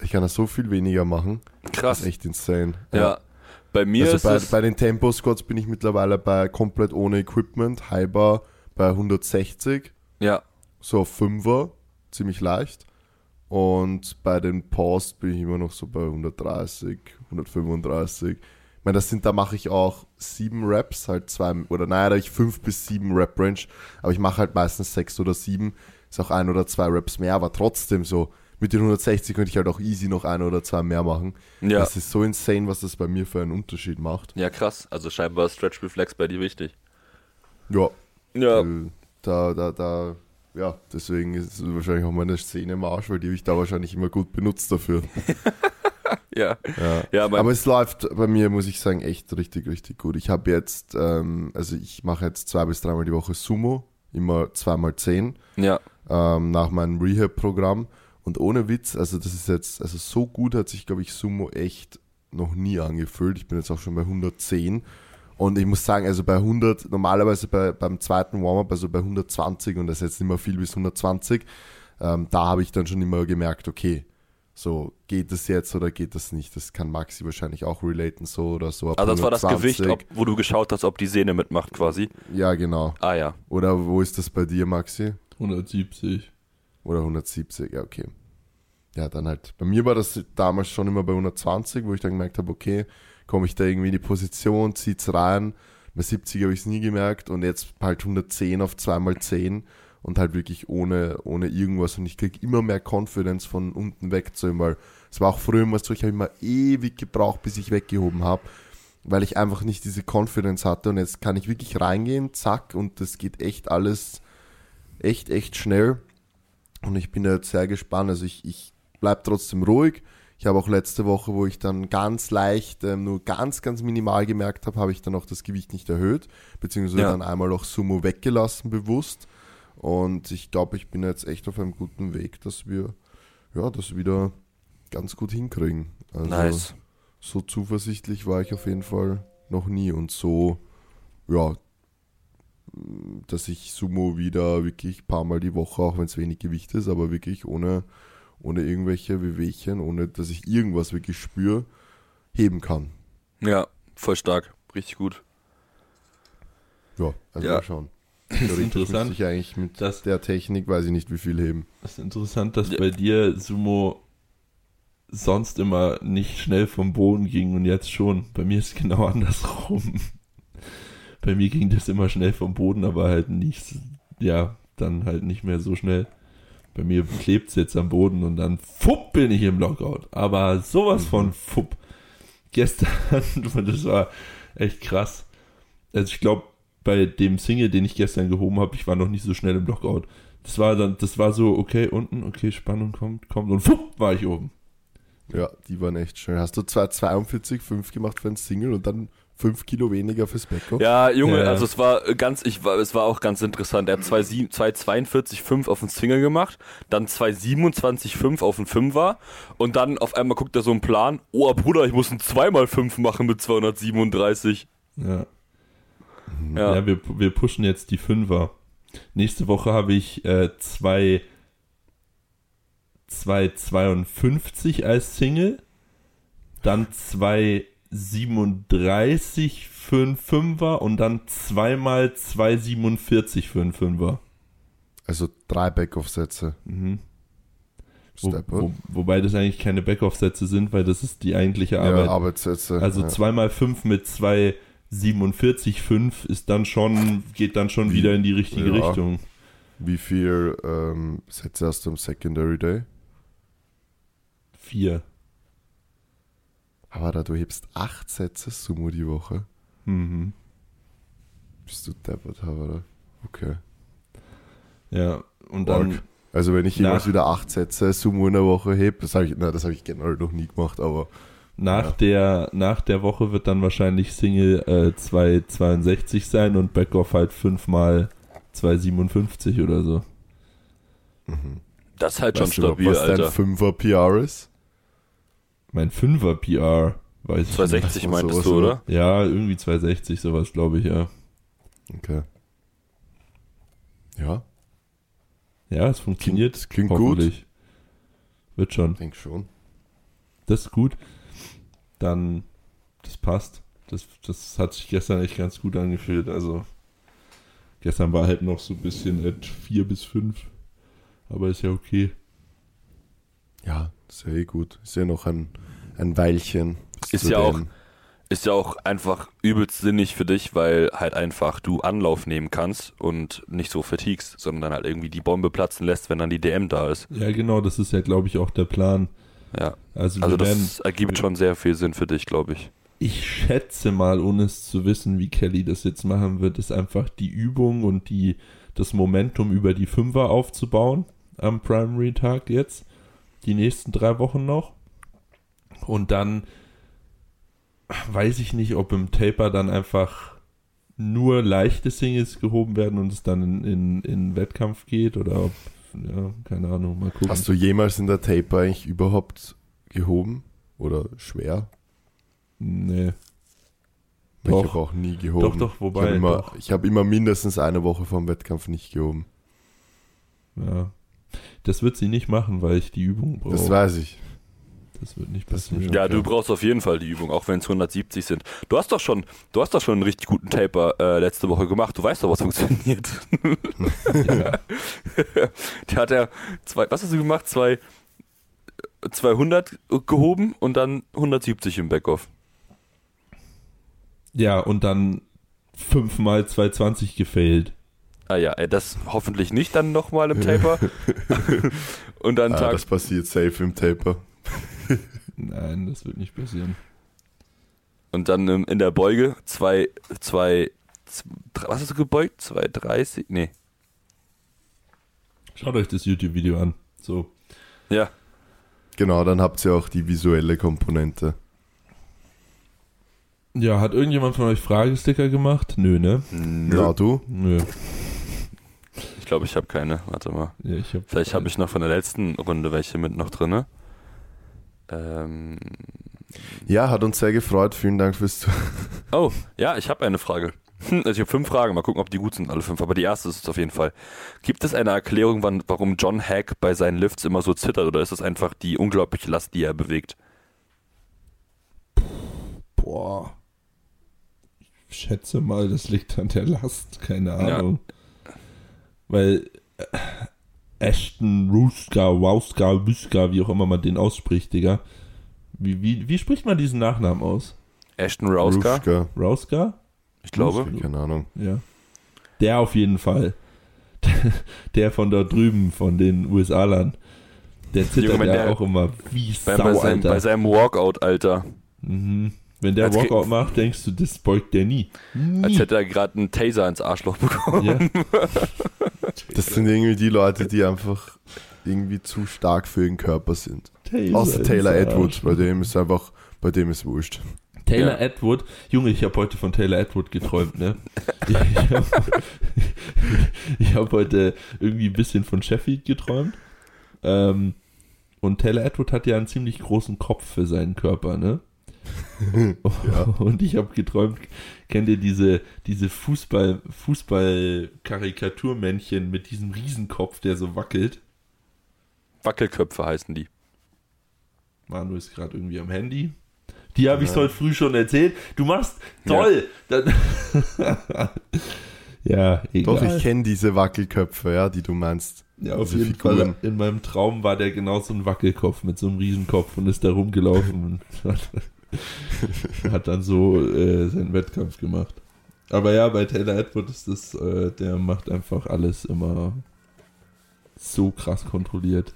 A: Ich kann da so viel weniger machen. Das
C: krass.
A: ist echt insane.
C: Ja. Bei mir
A: Also
C: ist
A: bei,
C: es.
A: bei den Tempo-Squats bin ich mittlerweile bei komplett ohne Equipment, Highbar bei 160,
C: ja,
A: so auf 5er, ziemlich leicht. Und bei den Post bin ich immer noch so bei 130, 135. Ich meine, das sind, da mache ich auch sieben Raps, halt zwei, oder naja, da habe ich fünf bis sieben Rap-Range, aber ich mache halt meistens sechs oder sieben, ist auch ein oder zwei Raps mehr, aber trotzdem so, mit den 160 könnte ich halt auch easy noch ein oder zwei mehr machen.
C: ja.
A: Das ist so insane, was das bei mir für einen Unterschied macht.
C: Ja, krass. Also scheinbar ist Stretch-Reflex bei dir wichtig.
A: Ja,
C: Ja,
A: da, da, da, ja, deswegen ist es wahrscheinlich auch meine Szene im Arsch, weil die habe ich da wahrscheinlich immer gut benutzt dafür. [laughs]
C: ja.
A: Ja.
C: Ja,
A: Aber es läuft bei mir, muss ich sagen, echt richtig, richtig gut. Ich habe jetzt, ähm, also ich mache jetzt zwei bis dreimal die Woche Sumo, immer zweimal zehn,
C: ja.
A: ähm, nach meinem Rehab-Programm. Und ohne Witz, also das ist jetzt, also so gut hat sich, glaube ich, Sumo echt noch nie angefühlt. Ich bin jetzt auch schon bei 110. Und ich muss sagen, also bei 100, normalerweise bei, beim zweiten Warm-up, also bei 120 und das ist jetzt nicht mehr viel bis 120, ähm, da habe ich dann schon immer gemerkt, okay, so geht das jetzt oder geht das nicht. Das kann Maxi wahrscheinlich auch relaten, so oder so. ab
C: Also das war das
A: 120.
C: Gewicht, ob, wo du geschaut hast, ob die Sehne mitmacht quasi.
A: Ja, genau.
C: Ah ja.
A: Oder wo ist das bei dir, Maxi?
B: 170.
A: Oder 170, ja, okay. Ja, dann halt. Bei mir war das damals schon immer bei 120, wo ich dann gemerkt habe, okay, komme ich da irgendwie in die Position, zieht's rein. Bei 70 habe ich es nie gemerkt und jetzt halt 110 auf 2x10 und halt wirklich ohne, ohne irgendwas. Und ich krieg immer mehr Confidence von unten wegzuheben, weil es war auch früher immer so, ich habe immer ewig gebraucht, bis ich weggehoben habe, weil ich einfach nicht diese Confidence hatte. Und jetzt kann ich wirklich reingehen, zack und das geht echt alles echt, echt schnell. Und ich bin da jetzt sehr gespannt, also ich, ich bleib trotzdem ruhig, ich habe auch letzte Woche, wo ich dann ganz leicht, ähm, nur ganz, ganz minimal gemerkt habe, habe ich dann auch das Gewicht nicht erhöht, beziehungsweise
C: Ja.
A: dann einmal auch Sumo weggelassen, bewusst. Und ich glaube, ich bin jetzt echt auf einem guten Weg, dass wir ja, das wieder ganz gut hinkriegen. Also
C: Nice.
A: so zuversichtlich war ich auf jeden Fall noch nie und so, ja, dass ich Sumo wieder wirklich ein paar Mal die Woche, auch wenn es wenig Gewicht ist, aber wirklich ohne, ohne irgendwelche Wehwehchen, ohne dass ich irgendwas wirklich spüre, heben kann.
C: Ja, voll stark. Richtig gut.
A: Ja, also
C: Ja.
A: mal schauen.
B: ist
A: Theoretisch
B: interessant,
A: ich eigentlich mit
B: dass-
A: der Technik, weiß ich nicht, wie viel heben.
B: Das ist interessant, dass
C: Ja.
B: bei dir Sumo sonst immer nicht schnell vom Boden ging und jetzt schon. Bei mir ist es genau [laughs] andersrum. Bei mir ging das immer schnell vom Boden, aber halt nicht, ja, dann halt nicht mehr so schnell. Bei mir klebt es jetzt am Boden und dann fupp bin ich im Lockout. Aber sowas von fupp. Gestern, [laughs] das war echt krass. Also ich glaube, bei dem Single, den ich gestern gehoben habe, ich war noch nicht so schnell im Lockout. Das war dann, das war so, okay, unten, okay, Spannung kommt, kommt und fupp, war ich oben.
A: Ja, die waren echt schön. Hast du zwar 42, 5 gemacht für ein Single und dann 5 Kilo weniger fürs Backup?
C: Ja, Junge,
B: Ja.
C: also es war ganz, ich war, es war auch ganz interessant. Er hat 2,42,5 auf den Single gemacht, dann 2,27,5 auf den Fünfer und dann auf einmal guckt er so einen Plan, oh Bruder, ich muss ein 2x5 machen mit 237.
B: Ja.
C: Ja,
B: Ja, wir, wir pushen jetzt die Fünfer. Nächste Woche habe ich äh, zwei 2,52 als Single, dann 2,37 für einen Fünfer und dann zweimal 2,47 für einen Fünfer.
A: Also drei Backoff-Sätze.
B: Mhm. Wo, wo, wobei das eigentlich keine Backoff-Sätze sind, weil das ist die eigentliche Arbeit.
A: Ja, Arbeitssätze.
B: Also
A: ja.
B: 2x5 mit 2,47,5 ist dann schon, geht dann schon
A: Wie?
B: wieder in die richtige
A: Ja.
B: Richtung.
A: Wie viel ähm, Sätze hast du am Secondary Day?
B: Vier.
A: Aber da du hebst acht Sätze Sumo die Woche.
B: Mhm.
A: Bist du deppert, oder? Okay.
B: Ja, und dann,
A: Arg. Also wenn ich jemals wieder acht Sätze Sumo in der Woche heb, das habe ich, na, das habe ich generell noch nie gemacht, aber
B: nach,
A: Ja.
B: der, nach der Woche wird dann wahrscheinlich Single äh, 2,62 sein und Backoff halt 5 mal 2,57 oder so.
A: mhm.
C: das ist halt schon
A: weißt du überhaupt,
C: stabil,
A: was dein
C: Alter.
A: Fünfer PR ist?
B: Mein 5er PR, weiß ich nicht.
C: 260
A: Ach,
C: meintest du, oder?
B: Ja, irgendwie 260, sowas glaube ich, ja.
A: Okay. Ja,
B: Ja, es funktioniert.
A: Klingt- klingt gut.
B: Wird schon.
A: denk schon.
B: Das ist gut. Dann, das passt. Das, das hat sich gestern echt ganz gut angefühlt. Also, gestern war halt noch so ein bisschen at 4 bis 5. Aber ist ja okay.
A: Ja, ist ja eh gut. Ist ja noch ein, ein Weilchen.
C: Ist ja auch- Ist ja auch einfach übelst sinnig für dich, weil halt einfach du Anlauf nehmen kannst und nicht so vertiegst, sondern dann halt irgendwie die Bombe platzen lässt, wenn dann die DM da ist.
B: Ja, genau, das ist ja, glaube ich, auch der Plan.
C: Ja.
B: Also,
C: Also
B: wir werden,
C: das ergibt schon sehr viel Sinn für dich, glaube ich.
B: ich schätze mal, ohne es zu wissen, wie Kelly das jetzt machen wird, ist einfach die Übung und die, das Momentum über die Fünfer aufzubauen am Primary-Tag jetzt. Die nächsten drei Wochen noch. Und dann weiß ich nicht, ob im Taper dann einfach nur leichte Singles gehoben werden und es dann in, in, in Wettkampf geht oder ob, ja, keine Ahnung, mal gucken.
A: Hast du jemals in der Taper eigentlich überhaupt gehoben? Oder schwer?
B: Nee.
A: Ich
B: Doch.
A: habe auch nie gehoben.
B: Doch, doch, wobei,
A: Ich habe immer, hab immer mindestens eine Woche vom Wettkampf nicht gehoben.
B: Ja. Das wird sie nicht machen, weil ich die Übung brauche.
A: Das weiß ich.
B: Das wird nicht passieren.
C: Ja, du brauchst auf jeden Fall die Übung, auch wenn es 170 sind. Du hast doch schon, du hast doch schon einen richtig guten Taper äh, letzte Woche gemacht. Du weißt doch, was funktioniert.
B: Ja. [laughs]
C: Der hat ja zwei, was hast du gemacht? Zwei, 200 gehoben und dann 170 im Backoff.
B: ja, und dann fünfmal 220 gefailt.
C: Ah ja, äh, das hoffentlich nicht dann nochmal im Taper. [laughs] und dann
A: Ah,
C: Tag.
A: das passiert safe im Taper. [laughs]
B: Nein, das wird nicht passieren.
C: Und dann ähm, in der Beuge zwei, zwei, z- was hast du gebeugt? 230? Nee.
B: Schaut euch das YouTube-Video an. So.
C: Ja.
A: Genau, dann habt ihr auch die visuelle Komponente.
B: Ja, hat irgendjemand von euch Fragesticker gemacht? Nö, ne?
A: Ja, du?
B: Nö.
C: Ich glaube, ich habe keine. Warte mal.
B: Ja, ich hab,
C: Vielleicht habe ich noch von der letzten Runde welche mit noch drinne. Ähm,
A: Ja, hat uns sehr gefreut. Vielen Dank fürs Zu [laughs]
C: oh, ja, ich habe eine Frage. [laughs] Also ich habe fünf Fragen. Mal gucken, ob die gut sind, alle fünf. Aber die erste ist es auf jeden Fall. Gibt es eine Erklärung, wann, warum John Hack bei seinen Lifts immer so zittert? Oder ist es einfach die unglaubliche Last, die er bewegt?
B: Boah. Ich schätze mal, das liegt an der Last. Keine
C: Ja.
B: Weil äh, Ashton, Ruska, Wauska, Wiska, wie auch immer man den ausspricht, Digga. Wie, wie, wie spricht man diesen Nachnamen aus?
C: Ashton Rauska.
B: Rauska?
C: ich glaube.
A: Keine Ahnung.
B: Ja. Der auf jeden Fall. [laughs] Der von dort drüben, von den USA-Lern. Der zittert
C: Junge,
B: ja
C: der-
B: auch immer wie
C: Bei,
B: Sau,
C: bei, seinem,
B: Alter.
C: bei seinem Walkout, Alter.
B: mhm. Wenn der
C: Als
B: Walkout macht, denkst du, das beugt der nie. Nie.
C: Als hätte er gerade einen Taser ins Arschloch bekommen.
B: ja. [laughs]
A: Das sind irgendwie die Leute, die einfach irgendwie zu stark für ihren Körper sind.
B: Taser
A: Außer Taylor. Edwards, bei dem ist einfach, bei dem ist wurscht.
B: Taylor
C: Ja.
B: Edward, Junge, ich habe heute von Taylor Edward geträumt, ne? [laughs] Ich habe [laughs] hab heute irgendwie ein bisschen von Sheffield geträumt. Ähm, und Taylor Edward hat ja einen ziemlich großen Kopf für seinen Körper, ne?
A: Ja. [laughs]
B: Und ich habe geträumt, kennt ihr diese, diese Fußball, Fußball-Karikaturmännchen mit diesem Riesenkopf, der so wackelt?
C: Wackelköpfe heißen die.
B: Manu ist gerade irgendwie am Handy. Die habe ich
A: Ja.
B: heute früh schon erzählt. Du machst toll. Dann- [laughs] ja, egal.
A: Doch, ich kenne diese Wackelköpfe, ja, die du meinst.
B: ja, auf
A: diese
B: jeden
A: Figuren.
B: Fall. In meinem Traum war der genau so ein Wackelkopf mit so einem Riesenkopf und ist da rumgelaufen hat, [laughs] hat dann so äh, seinen Wettkampf gemacht. Aber ja, bei Taylor Edward ist das, äh, der macht einfach alles immer so krass kontrolliert.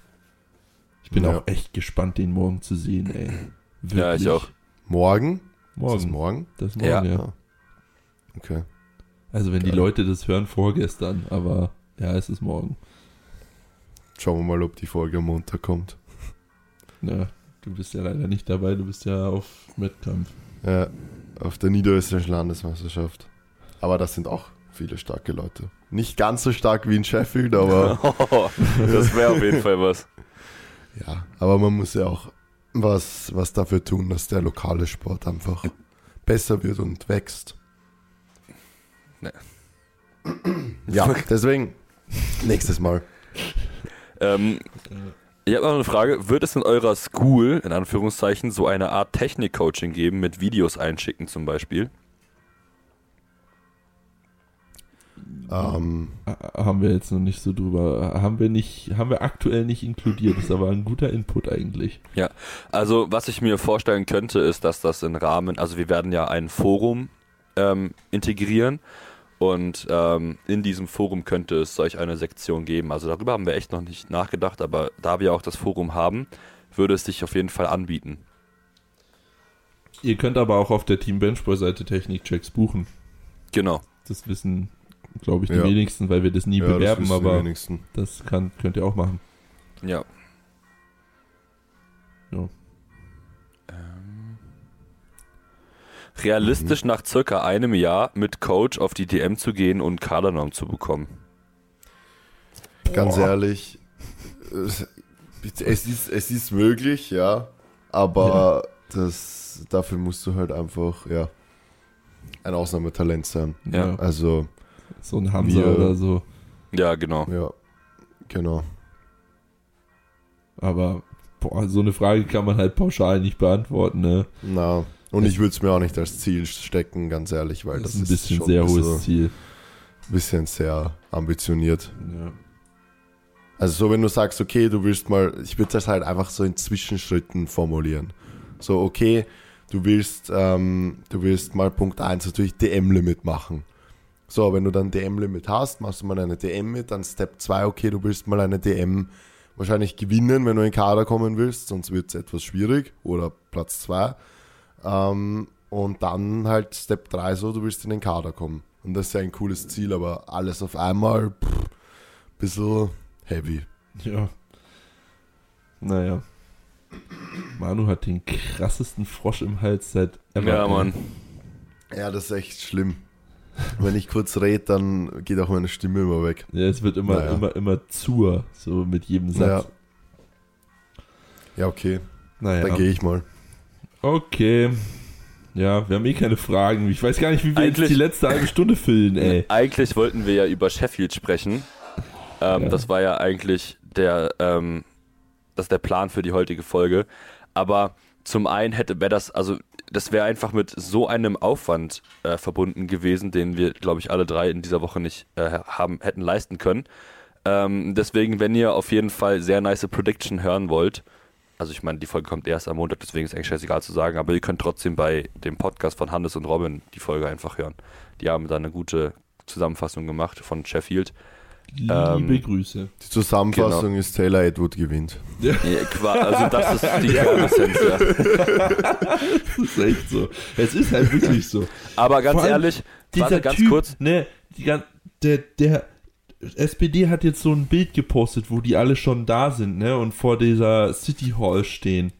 B: Ich bin
A: Ja.
B: auch echt gespannt, den morgen zu sehen, ey.
C: Ja, ich
B: Wirklich.
C: auch.
A: Morgen?
B: Morgen.
A: Ist das morgen?
B: Das ist morgen,
C: Ja.
B: ja.
A: Ah. Okay.
B: Also wenn die
A: Geil.
B: Leute das hören, vorgestern, aber ja, es ist morgen.
A: Schauen wir mal, ob die Folge am Montag kommt.
B: Ja, du bist ja leider nicht dabei, du bist ja auf Wettkampf.
A: Ja, auf der niederösterreichischen Landesmeisterschaft. Aber das sind auch viele starke Leute. Nicht ganz so stark wie in Sheffield, aber [laughs]
C: das wäre auf jeden Fall was.
A: ja, aber man muss ja auch was, was dafür tun, dass der lokale Sport einfach besser wird und wächst.
C: Ne.
A: Ja, deswegen nächstes Mal.
C: Ähm, ich habe noch eine Frage. Wird es in eurer School, in Anführungszeichen, so eine Art Technik-Coaching geben mit Videos einschicken zum Beispiel?
A: Ähm,
B: Ha- Haben wir jetzt noch nicht so drüber, haben wir nicht, haben wir aktuell nicht inkludiert, ist aber ein guter Input eigentlich.
C: Also, was ich mir vorstellen könnte, ist, dass das im Rahmen, also wir werden ja ein Forum ähm, integrieren und ähm, in diesem Forum könnte es solch eine Sektion geben. Also darüber haben wir echt noch nicht nachgedacht, aber da wir auch das Forum haben, würde es sich auf jeden Fall anbieten.
B: Ihr könnt aber auch auf der Team Benchboy-Seite Technikchecks buchen.
C: Genau.
B: Das wissen, glaube ich, die
A: Ja.
B: wenigsten, weil wir das nie
A: Ja, das
B: bewerben,
A: wissen die
B: aber
A: wenigsten.
B: das kann, könnt ihr auch machen.
C: Ja.
B: Ja.
C: Realistisch nach circa einem Jahr mit Coach auf die DM zu gehen und Kadernorm zu bekommen.
A: Ganz ehrlich, es ist, es ist möglich, ja, aber das, dafür musst du halt einfach, ja, ein Ausnahmetalent sein.
C: Ja.
A: Also,
B: So ein Hamza
A: Wir-
B: oder so.
C: Ja, genau.
A: ja, genau.
B: Aber boah, so eine Frage kann man halt pauschal nicht beantworten, ne?
A: Na, und ich würde es mir auch nicht als Ziel stecken, ganz ehrlich, weil
B: Das
A: das,
B: ist ein bisschen sehr
A: ein
B: hohes
A: bisschen,
B: Ziel.
A: bisschen sehr ambitioniert.
B: Ja.
A: Also so, wenn du sagst, okay, du willst mal, ich würde das halt einfach so in Zwischenschritten formulieren. So, okay, du willst, ähm, du willst mal Punkt 1 natürlich DM-Limit machen. So, wenn du dann DM-Limit hast, machst du mal eine DM mit, dann Step 2, okay, du willst mal eine DM wahrscheinlich gewinnen, wenn du in den Kader kommen willst, sonst wird es etwas schwierig oder Platz 2. Ähm, und dann halt Step 3 so, du willst in den Kader kommen. Und das ist ja ein cooles Ziel, aber alles auf einmal, pff, bisschen heavy.
B: ja. Naja. Manu hat den krassesten Frosch im Hals seit ever.
C: Ja, Mann.
A: Ja, das ist echt schlimm. Wenn ich kurz rede, dann geht auch meine Stimme immer weg.
B: Ja, es wird immer,
A: Naja.
B: immer, immer zur, so mit jedem
A: Ja,
B: Satz.
A: ja okay,
B: Naja.
A: dann gehe ich mal.
B: Okay. Ja, wir haben eh keine Fragen. Ich weiß gar nicht, wie wir
C: Eigentlich-
B: jetzt die letzte halbe Stunde füllen, ey. [laughs]
C: Eigentlich wollten wir ja über Sheffield sprechen. Ähm,
B: Ja.
C: Das war ja eigentlich der, ähm, das der Plan für die heutige Folge. Aber zum einen hätte wäre das, also das wäre einfach mit so einem Aufwand äh, verbunden gewesen, den wir, glaube ich, alle drei in dieser Woche nicht äh, haben hätten leisten können. Ähm, deswegen, wenn ihr auf jeden Fall sehr nice Prediction hören wollt, also ich meine, die Folge kommt erst am Montag, deswegen ist eigentlich scheißegal zu sagen, aber ihr könnt trotzdem bei dem Podcast von Hannes und Robin die Folge einfach hören. Die haben da eine gute Zusammenfassung gemacht von Sheffield.
B: Liebe
C: Ähm,
B: Grüße.
A: Die Zusammenfassung
C: Genau.
A: ist Taylor Edward gewinnt.
C: Ja, also das ist die Kernessenz, ja.
B: Das ist echt so. Es ist halt wirklich so.
C: Aber ganz ehrlich,
B: Dieser
C: warte ganz
B: typ,
C: kurz.
B: Ne, die, gan- der, der SPD hat jetzt so ein Bild gepostet, wo die alle schon da sind, ne, und vor dieser City Hall stehen.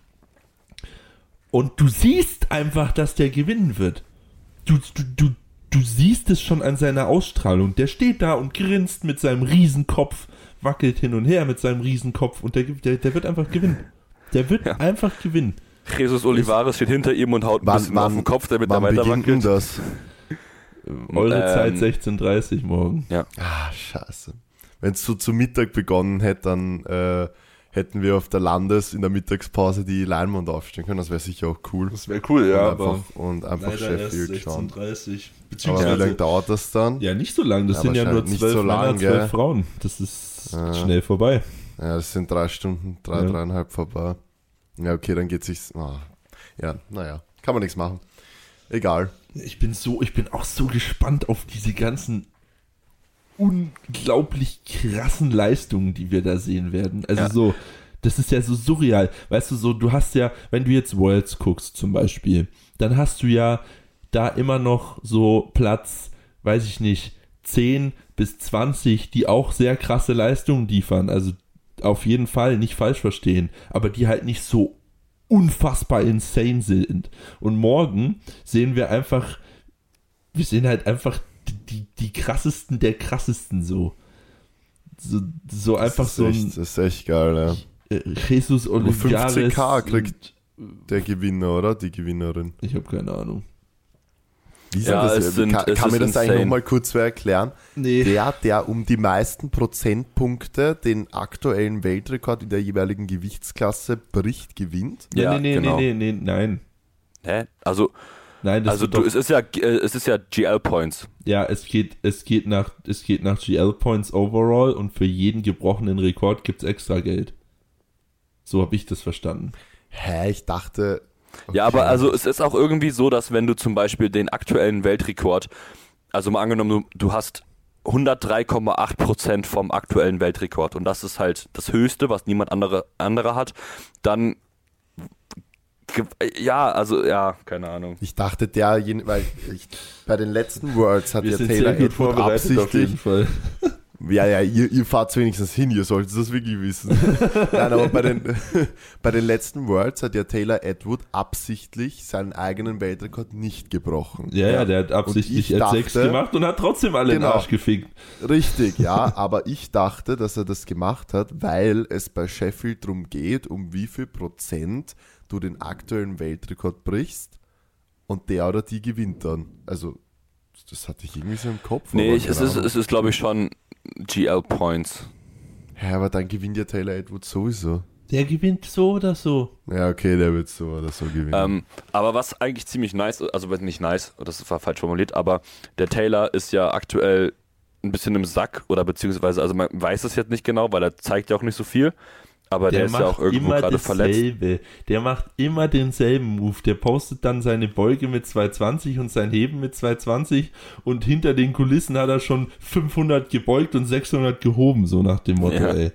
B: Und du siehst einfach, dass der gewinnen wird. Du, du, du, du siehst es schon an seiner Ausstrahlung. Der steht da und grinst mit seinem Riesenkopf, wackelt hin und her mit seinem Riesenkopf und der, der, der wird einfach gewinnen. Der wird
C: Ja.
B: einfach gewinnen.
C: Jesus Olivares steht hinter ihm und haut ein
A: Wann-
C: bisschen auf
A: wann-
C: den Kopf, damit er
A: Wann
C: weiter wackelt.
A: das?
B: Eure
C: Ähm,
B: Zeit 16.30 morgen.
A: Ah, scheiße. Wenn es so zu Mittag begonnen hätte, dann äh, hätten wir auf der Landes in der Mittagspause die Leinwand aufstellen können. Das wäre sicher auch cool.
B: Das wäre cool,
A: und einfach, und einfach Sheffield schauen.
B: 16.30
A: Aber wie lange dauert das dann?
B: Ja, nicht so lang. Das
A: Ja,
B: sind ja nur zwölf
A: so
B: Männer, zwölf? Frauen. Das ist
A: Ja.
B: schnell vorbei.
A: Ja, das sind drei Stunden, drei,
B: Ja.
A: dreieinhalb vorbei. Ja, okay, dann geht sich's. ah. Ja, naja, kann man nichts machen. Egal.
B: Ich bin so, ich bin auch so gespannt auf diese ganzen unglaublich krassen Leistungen, die wir da sehen werden. Also
C: Ja.
B: so, das ist ja so surreal. Weißt du, so, du hast ja, wenn du jetzt Worlds guckst zum Beispiel, dann hast du ja da immer noch so Platz, weiß ich nicht, 10 bis 20, die auch sehr krasse Leistungen liefern. Also auf jeden Fall nicht falsch verstehen, aber die halt nicht so unfassbar insane sind. Und morgen sehen wir einfach, wir sehen halt einfach die, die, krassesten der krassesten so. So, so einfach so
A: echt,
B: ein
A: Das ist echt geil, ja.
B: äh, Jesus Olivares.
A: 15K kriegt- Der Gewinner, oder? Die Gewinnerin.
B: Ich habe keine Ahnung.
A: Wie
C: Ja,
A: das,
C: es sind-
A: kann,
C: es
A: kann mir
C: ist
A: das eigentlich
C: insane.
A: nochmal kurz erklären?
B: Nee.
A: Der, der um die meisten Prozentpunkte den aktuellen Weltrekord in der jeweiligen Gewichtsklasse bricht, gewinnt.
C: Ja,
B: nee, nee,
C: genau.
B: nee, nee, nee, nein.
C: Hä? Also,
B: Nein, das
C: also du, es ist ja, äh, es ist ja GL Points.
B: ja, es geht, es geht nach, es geht nach GL Points overall und für jeden gebrochenen Rekord gibt's extra Geld. So habe ich das verstanden.
A: Hä, ich dachte.
C: Ja, aber also es ist auch irgendwie so, dass wenn du zum Beispiel den aktuellen Weltrekord, also mal angenommen, du, du hast 103,8% vom aktuellen Weltrekord und das ist halt das Höchste, was niemand andere, andere hat, dann Ja, also, ja, keine Ahnung.
A: Ich dachte, der, jen- weil ich, bei den letzten Worlds hat
B: Wir
A: ja
B: sind
A: Taylor
B: sehr gut
A: Edward
B: vorbereitet auf jeden
A: absichtlich. Ja, ja, ihr, ihr fahrt wenigstens hin, ihr solltet das wirklich wissen. [laughs] Nein, aber bei den, [laughs] bei den letzten Worlds hat ja Taylor Edward absichtlich seinen eigenen Weltrekord nicht gebrochen.
B: Ja, ja, der hat absichtlich
A: Und ich
B: F6
A: dachte-
B: gemacht und hat trotzdem alle in den
A: Genau.
B: Arsch gefickt.
A: Richtig, ja, [laughs] aber ich dachte, dass er das gemacht hat, weil es bei Sheffield darum geht, um wie viel Prozent du den aktuellen Weltrekord brichst und der oder die gewinnt dann. Also, das hatte ich irgendwie so im Kopf.
C: Nee,
A: aber
C: ich, es ist, es ist glaube ich, schon GL Points.
A: Ja, aber dann gewinnt ja Taylor Edward sowieso.
B: Der gewinnt so oder so.
A: Ja, okay, der wird so oder so gewinnen.
C: Ähm, aber was eigentlich ziemlich nice, also nicht nice, das war falsch formuliert, aber der Taylor ist ja aktuell ein bisschen im Sack oder beziehungsweise, also man weiß es jetzt nicht genau, weil er zeigt ja auch nicht so viel, aber der, ist ja auch irgendwo
B: immer
C: gerade verletzt.
B: dasselbe. Der macht immer denselben Move. Der postet dann seine Beuge mit 220 und sein Heben mit 220 und hinter den Kulissen hat er schon 500 gebeugt und 600 gehoben, so nach dem Motto,
C: Ja.
B: ey.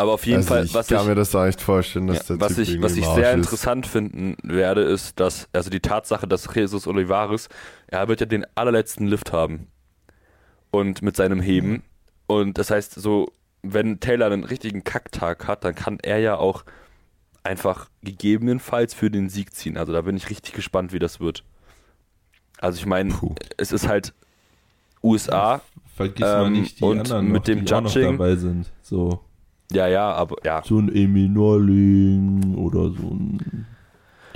C: Aber auf jeden
A: also
C: Fall,
A: ich
C: was
A: kann
C: ich,
A: mir das auch nicht vorstellen, dass
C: Ja,
A: der
C: was
A: Typ
C: ich, was ich sehr
A: ist.
C: interessant finden werde, ist, dass, also die Tatsache, dass Jesus Olivares, er wird ja den allerletzten Lift haben. Und mit seinem Heben. Und das heißt, so, wenn Taylor einen richtigen Kacktag hat, dann kann er ja auch einfach gegebenenfalls für den Sieg ziehen. Also da bin ich richtig gespannt, wie das wird. Also ich meine, es ist halt USA,
B: Vergiss
C: Ähm, und
B: anderen
C: mit
B: noch,
C: dem
B: noch
C: Judging-
B: dabei sind. So,
C: ja, ja, aber ja.
B: so ein Emil Norling oder so ein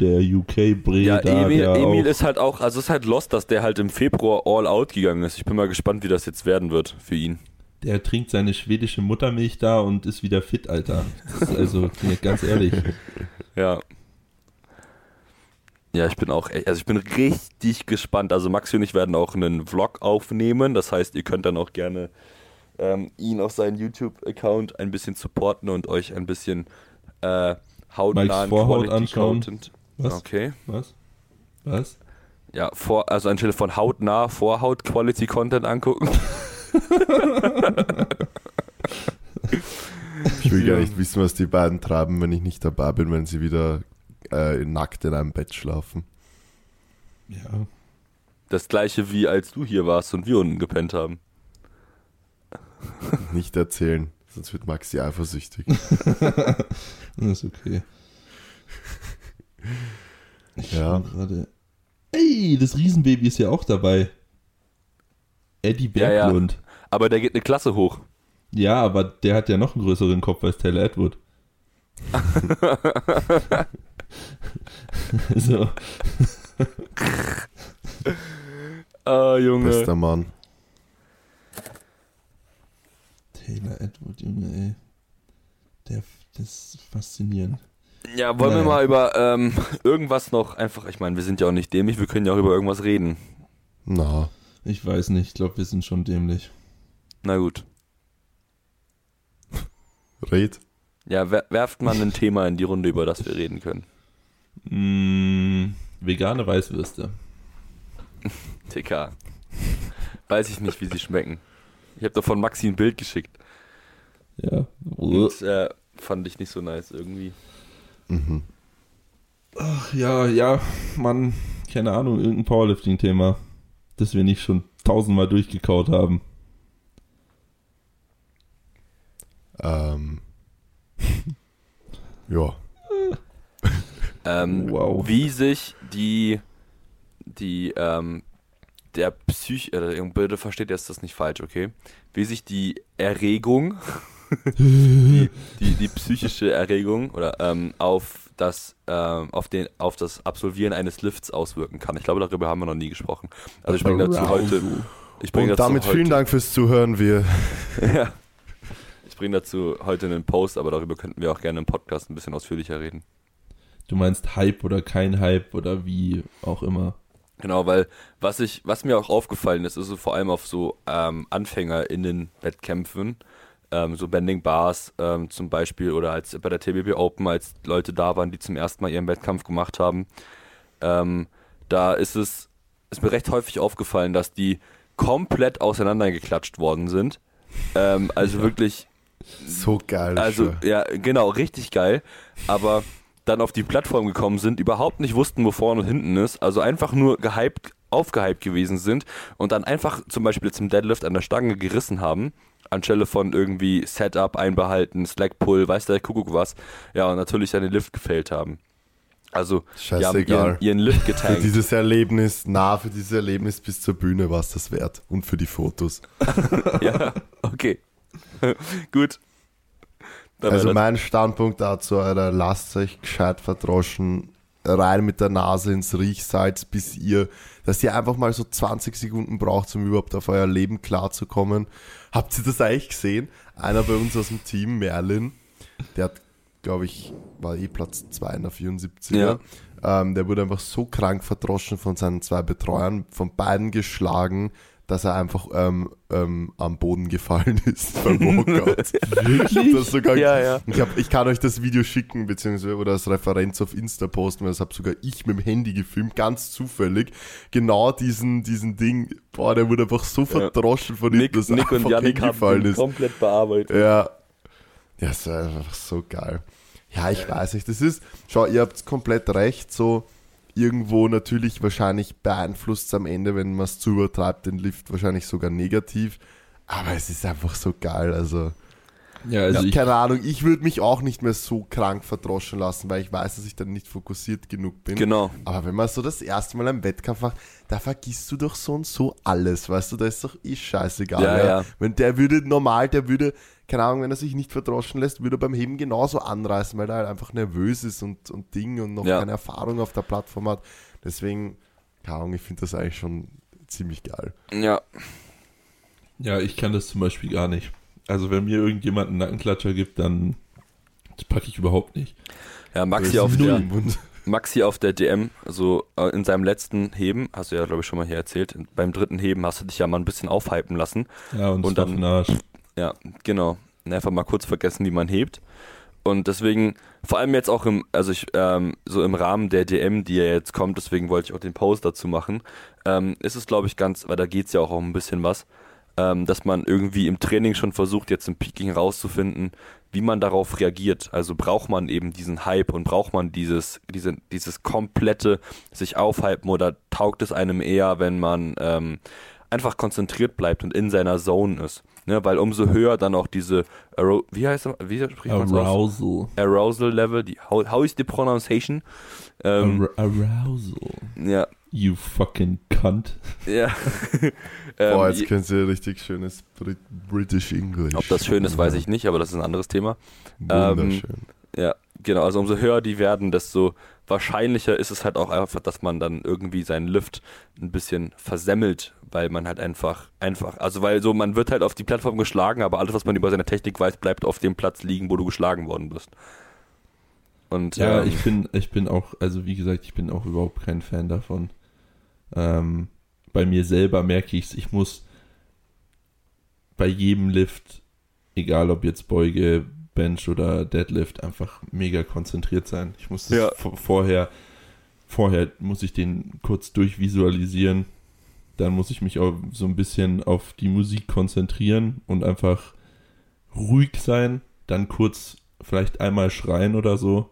B: der UK-Bre
C: Ja,
B: da,
C: Emil, Emil ist halt auch, also es ist halt lost, dass der halt im Februar all out gegangen ist. Ich bin mal gespannt, wie das jetzt werden wird für ihn.
B: Der trinkt seine schwedische Muttermilch da und ist wieder fit, Alter. Also, ganz ehrlich.
C: Ja. Ja, ich bin auch, echt- also ich bin richtig gespannt. Also Maxi und ich werden auch einen Vlog aufnehmen. Das heißt, ihr könnt dann auch gerne ähm, ihn auf seinen YouTube-Account ein bisschen supporten und euch ein bisschen äh, hautnahen
B: Vorhaut anschauen.
C: Content.
B: Was?
C: Okay.
B: Was? Was?
C: Ja, vor, also anstelle von hautnah Vorhaut Quality Content angucken. [laughs]
A: Ich will gar nicht wissen, was die beiden treiben, wenn ich nicht dabei bin, wenn sie wieder äh, nackt in einem Bett schlafen.
B: Ja.
C: Das gleiche wie als du hier warst und wir unten gepennt haben. [laughs]
A: Nicht erzählen, sonst wird Maxi eifersüchtig.
B: Das [laughs] ist okay. Ich
A: Ja.
B: gerade. Ey, das Riesenbaby ist ja auch dabei. Eddie
C: Ja, ja.
B: Berglund.
C: Aber der geht eine Klasse hoch.
B: Ja, aber der hat ja noch einen größeren Kopf als Taylor Edward. [laughs] so.
C: Ah, Junge.
A: Bester Mann.
B: Taylor Edward, Junge, ey. Der, das ist faszinierend.
C: Ja, wollen wir
B: Naja.
C: mal über ähm, irgendwas noch einfach, ich meine, wir sind ja auch nicht dämlich, wir können ja auch über irgendwas reden.
A: Na,
B: Ich weiß nicht, ich glaube, wir sind schon dämlich.
C: Na gut. [laughs]
A: red.
C: Ja, wer, werft mal ein Thema in die Runde, über das wir reden können.
B: Mm, vegane Weißwürste. [laughs]
C: TK. Weiß ich nicht, wie sie schmecken. Ich habe doch von Maxi ein Bild geschickt.
B: Ja.
C: Und äh, fand ich nicht so nice irgendwie.
A: Mhm.
B: Ach, ja, ja, Mann, keine Ahnung, irgendein Powerlifting-Thema, das wir nicht schon tausendmal durchgekaut haben.
A: Ähm. [laughs] ja.
C: Ähm, [laughs]
B: Wow.
C: Wie sich die, die, ähm, der Psych, äh, bitte versteht jetzt das nicht falsch, okay? Wie sich die Erregung, [laughs] die, die, die psychische Erregung oder ähm, auf das, ähm, auf den, auf das Absolvieren eines Lifts auswirken kann. Ich glaube, darüber haben wir noch nie gesprochen. Also ich bringe dazu heute, ich bringe
A: Und
C: dazu
A: damit
C: heute,
A: vielen Dank fürs Zuhören. Wir
C: ja. Ich bringe dazu heute einen Post, aber darüber könnten wir auch gerne im Podcast ein bisschen ausführlicher reden.
B: Du meinst Hype oder kein Hype oder wie auch immer.
C: Genau, weil was ich, was mir auch aufgefallen ist, ist so vor allem auf so ähm, AnfängerInnen-Wettkämpfen, ähm, so Bending Bars ähm, zum Beispiel oder als bei der TBB Open, als Leute da waren, die zum ersten Mal ihren Wettkampf gemacht haben, ähm, da ist es, ist mir recht häufig aufgefallen, dass die komplett auseinandergeklatscht worden sind. Ähm, also wirklich
A: so geil.
C: also, ja, genau, richtig geil. Aber dann auf die Plattform gekommen sind, überhaupt nicht wussten, wo vorne und hinten ist, also einfach nur gehypt, aufgehypt gewesen sind und dann einfach zum Beispiel zum Deadlift an der Stange gerissen haben, anstelle von irgendwie Setup einbehalten, Slack Pull, weiß der Kuckuck was, ja, und natürlich seine Lift gefällt haben. Also,
A: Scheißegal.
C: ihren, ihren Lift [laughs]
A: Für
C: getankt.
A: dieses Erlebnis, na, für dieses Erlebnis bis zur Bühne war es das wert. Und für die Fotos. [laughs]
C: ja, okay. [laughs] Gut. Dann
A: Also mein Standpunkt dazu, Alter, lasst euch gescheit verdroschen, rein mit der Nase ins Riechsalz, bis ihr, dass ihr einfach mal so 20 Sekunden braucht, um überhaupt auf euer Leben klarzukommen. Habt ihr das eigentlich gesehen? Einer bei uns aus dem Team, Merlin, der hat, glaube ich, war eh Platz 2 in der 74er.
C: Ja.
A: Ähm, der wurde einfach so krank verdroschen von seinen zwei Betreuern, von beiden geschlagen, dass er einfach ähm, ähm, am Boden gefallen [laughs] ist beim [laughs] Workout. Ich hab das sogar
C: Ja, ja.
A: ich, hab, ich kann euch das Video schicken, beziehungsweise oder als Referenz auf Insta posten, weil das habe sogar ich mit dem Handy gefilmt, ganz zufällig. Genau diesen, diesen Ding, boah, der wurde einfach so verdroschen von ihm,
C: Nick,
A: dass er
C: Nick und
A: einfach
C: Yannick haben
A: hingefallen ist.
C: komplett bearbeitet.
A: Ja. Ja, war einfach so geil. Ja, ich weiß nicht, das ist, schau, ihr habt komplett recht, so irgendwo natürlich wahrscheinlich beeinflusst es am Ende, wenn man es zu übertreibt, den Lift wahrscheinlich sogar negativ. Aber es ist einfach so geil, also.
B: Ja, also ich,
A: keine Ahnung, ich würde mich auch nicht mehr so krank verdroschen lassen, weil ich weiß, dass ich dann nicht fokussiert genug bin.
C: Genau.
A: Aber wenn man so das erste Mal einen Wettkampf macht, da vergisst du doch so und so alles, weißt du, da ist doch eh scheißegal.
C: Ja, ja.
A: Wenn der würde normal, der würde, keine Ahnung, wenn er sich nicht verdroschen lässt, würde er beim Heben genauso anreißen, weil er halt einfach nervös ist und, und Ding und noch
C: Ja.
A: keine Erfahrung auf der Plattform hat. Deswegen, keine Ahnung, ich finde das eigentlich schon ziemlich geil.
C: Ja,
B: ja, ich kann das zum Beispiel gar nicht. Also wenn mir irgendjemand einen Nackenklatscher gibt, dann packe ich überhaupt nicht.
C: ja Maxi, auf der. Maxi auf der DM, also äh, in seinem letzten Heben, hast du ja, glaube ich, schon mal hier erzählt, beim dritten Heben hast du dich ja mal ein bisschen aufhypen lassen.
B: Ja, und,
C: Und
B: dann- Arsch.
C: Ja, genau. Einfach mal kurz vergessen, wie man hebt. Und deswegen, vor allem jetzt auch im, also ich, ähm, so im Rahmen der DM, die ja jetzt kommt, deswegen wollte ich auch den Post dazu machen, ähm, ist es, glaube ich, ganz, weil da geht's ja auch um ein bisschen was, ähm, dass man irgendwie im Training schon versucht, jetzt im Peaking rauszufinden, wie man darauf reagiert. Also braucht man eben diesen Hype und braucht man dieses, diese, dieses komplette sich aufhypen oder taugt es einem eher, wenn man ähm, einfach konzentriert bleibt und in seiner Zone ist. Ne, weil umso höher dann auch diese, Aro wie heißt das, wie spricht man aus?
B: Arousal.
C: Arousal Level, die, how, how is the pronunciation? Ähm,
B: Ar Arousal.
C: ja,
B: You fucking cunt.
C: ja. [laughs]
A: Boah,
C: ähm,
A: jetzt können sie richtig schönes Brit British English.
C: ob das schön ist, weiß ich nicht, aber das ist ein anderes Thema.
A: Wunderschön.
C: Ja, genau. Also umso höher die werden, desto wahrscheinlicher ist es halt auch einfach, dass man dann irgendwie seinen Lift ein bisschen versemmelt, weil man halt einfach, einfach, also weil so, man wird halt auf die Plattform geschlagen, aber alles, was man über seine Technik weiß, bleibt auf dem Platz liegen, wo du geschlagen worden bist. Und
B: Ja,
C: ähm,
B: ich bin, ich bin auch, also wie gesagt, ich bin auch überhaupt kein Fan davon. Ähm, bei mir selber merke ich es, ich muss bei jedem Lift, egal ob jetzt Beuge, Bench oder Deadlift, einfach mega konzentriert sein. Ich muss das
C: Ja.
B: vorher, vorher muss ich den kurz durchvisualisieren. Dann muss ich mich auch so ein bisschen auf die Musik konzentrieren und einfach ruhig sein. Dann kurz vielleicht einmal schreien oder so.